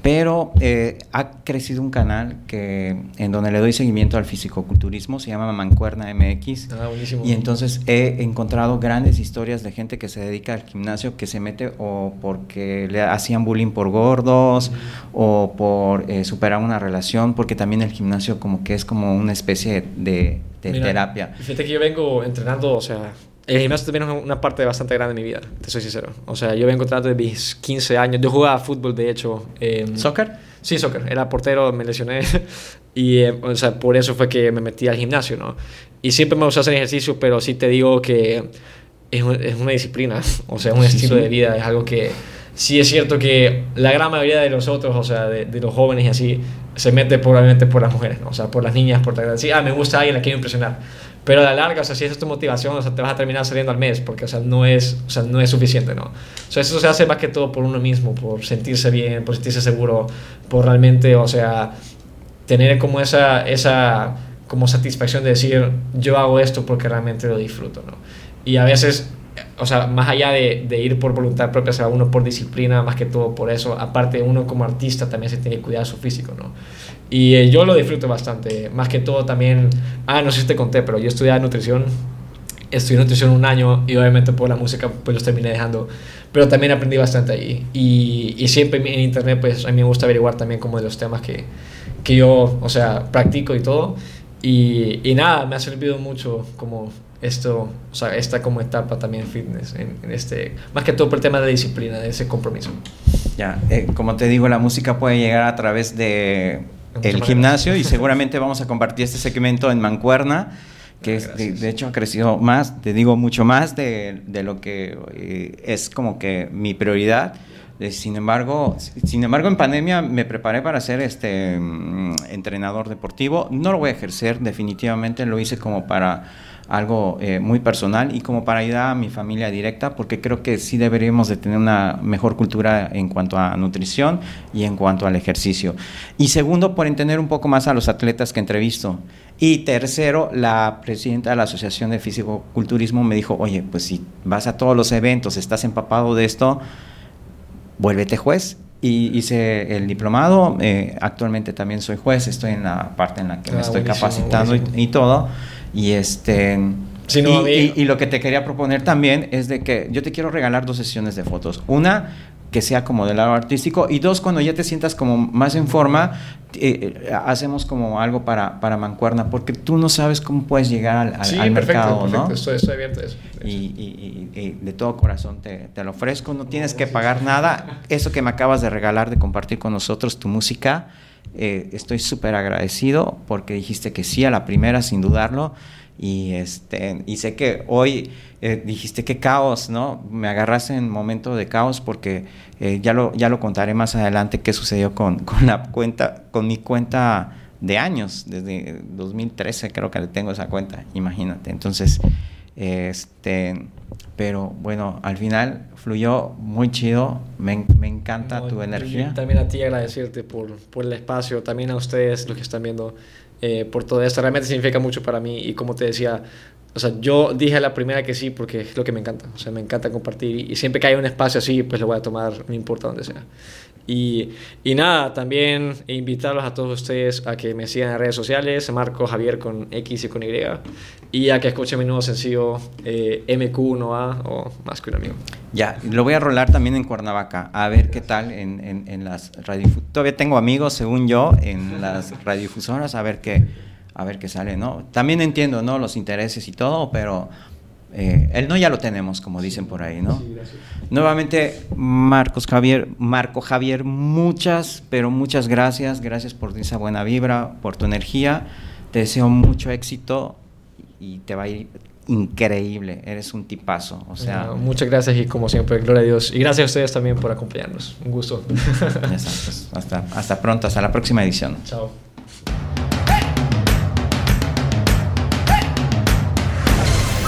Pero eh, ha crecido un canal que, en donde le doy seguimiento al fisicoculturismo, se llama Mancuerna MX. Ah, buenísimo. Y entonces he encontrado grandes historias de gente que se dedica al gimnasio, que se mete o porque le hacían bullying por gordos -huh. o por eh, superar una relación, porque también el gimnasio como que es como una especie de, de Mira, terapia. Fíjate que yo vengo entrenando, o sea, el gimnasio también es una parte bastante grande de mi vida, te soy sincero. O sea, yo vengo entrenando desde mis 15 años. Yo jugaba fútbol, de hecho. Eh, ¿Soccer? Sí, soccer. Era portero, me lesioné. y, eh, o sea, por eso fue que me metí al gimnasio, ¿no? Y siempre me gusta hacer ejercicio, pero sí te digo que es, es una disciplina, o sea, es un Sí, estilo sí. de vida, es algo que sí es cierto que la gran mayoría de nosotros, o sea, de, de los jóvenes y así, se mete probablemente por las mujeres, ¿no? o sea, por las niñas, por la sí, ah, me gusta alguien, la quiero impresionar. Pero a la larga, o sea, si esa es tu motivación, o sea, te vas a terminar saliendo al mes, porque, o sea, no es, o sea, no es suficiente, ¿no? O sea, eso se hace más que todo por uno mismo, por sentirse bien, por sentirse seguro, por realmente, o sea, tener como esa, esa como satisfacción de decir, yo hago esto porque realmente lo disfruto, ¿no? Y a veces, o sea, más allá de, de ir por voluntad propia, o sea, uno por disciplina, más que todo por eso, aparte uno como artista también se tiene que cuidar su físico, ¿no? Y eh, yo lo disfruto bastante, más que todo también, ah, no sé si te conté, pero yo estudiaba nutrición, estudié nutrición un año y obviamente por la música pues los terminé dejando, pero también aprendí bastante ahí. Y, y siempre en internet pues a mí me gusta averiguar también como de los temas que, que yo, o sea, practico y todo. Y, y nada, me ha servido mucho como esto, o sea, esta como etapa también fitness, en, en este, más que todo por el tema de disciplina, de ese compromiso. Ya, eh, como te digo, la música puede llegar a través de el gimnasio y seguramente vamos a compartir este segmento en Mancuerna que es, de, de, hecho ha crecido más, te digo mucho más de, de lo que eh, es como que mi prioridad. Eh, sin embargo, sin embargo, en pandemia me preparé para ser este mm, entrenador deportivo. No lo voy a ejercer, definitivamente lo hice como para algo eh, muy personal y como para ayudar a mi familia directa, porque creo que sí deberíamos de tener una mejor cultura en cuanto a nutrición y en cuanto al ejercicio. Y segundo, por entender un poco más a los atletas que entrevisto. Y tercero, la presidenta de la Asociación de Físico-Culturismo me dijo, oye, pues si vas a todos los eventos, estás empapado de esto, vuélvete juez. Y hice el diplomado, eh, actualmente también soy juez, estoy en la parte en la que Ah, me estoy capacitando y, y todo. Y este... Sí, no, y, amigo. y- y lo que te quería proponer también es de que yo te quiero regalar dos sesiones de fotos. Una que sea como del lado artístico y dos cuando ya te sientas como más en forma eh, eh, hacemos como algo para, para mancuerna porque tú no sabes cómo puedes llegar al, al- sí, al perfecto, mercado, perfecto. ¿no? Estoy, estoy abierto a eso. Y, y- y- y de todo corazón te, te lo ofrezco, no tienes que pagar nada. Eso que me acabas de regalar, de compartir con nosotros tu música, eh, estoy súper agradecido porque dijiste que sí a la primera sin dudarlo. Y, este, y sé que hoy eh, dijiste que caos, ¿no? Me agarraste en momento de caos porque eh, ya, lo, ya lo contaré más adelante qué sucedió con, con la cuenta, con mi cuenta de años, desde 2013 creo que le tengo esa cuenta, imagínate. Entonces, este, pero bueno, al final fluyó muy chido, me, me encanta No, tu energía. También a ti agradecerte por, por el espacio, también a ustedes, los que están viendo, eh, por todo esto. Realmente significa mucho para mí y como te decía, o sea, yo dije a la primera que sí porque es lo que me encanta. O sea, me encanta compartir y siempre que hay un espacio así, pues lo voy a tomar, no importa dónde sea. Y, y nada, también invitarlos a todos ustedes a que me sigan en redes sociales, Marco Javier con X y con Y, y a que escuchen mi nuevo sencillo eh, MQ1A o Más que un amigo. Ya, lo voy a rolar también en Cuernavaca, a ver qué tal en, en, en las radiodifusoras. Todavía tengo amigos, según yo, en las radiodifusoras, a ver qué, a ver qué sale, ¿no? También entiendo, ¿no? Los intereses y todo, pero eh, el no ya lo tenemos, como dicen por ahí, ¿no? Nuevamente, Marcos Javier, Marco Javier, muchas, pero muchas gracias. Gracias por esa buena vibra, por tu energía. Te deseo mucho éxito y te va a ir increíble. Eres un tipazo. O sea, muchas gracias y como siempre, gloria a Dios. Y gracias a ustedes también por acompañarnos. Un gusto. sabes, hasta, hasta pronto, hasta la próxima edición. Chao.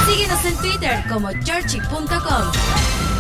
Síguenos en Twitter como Georgie.com.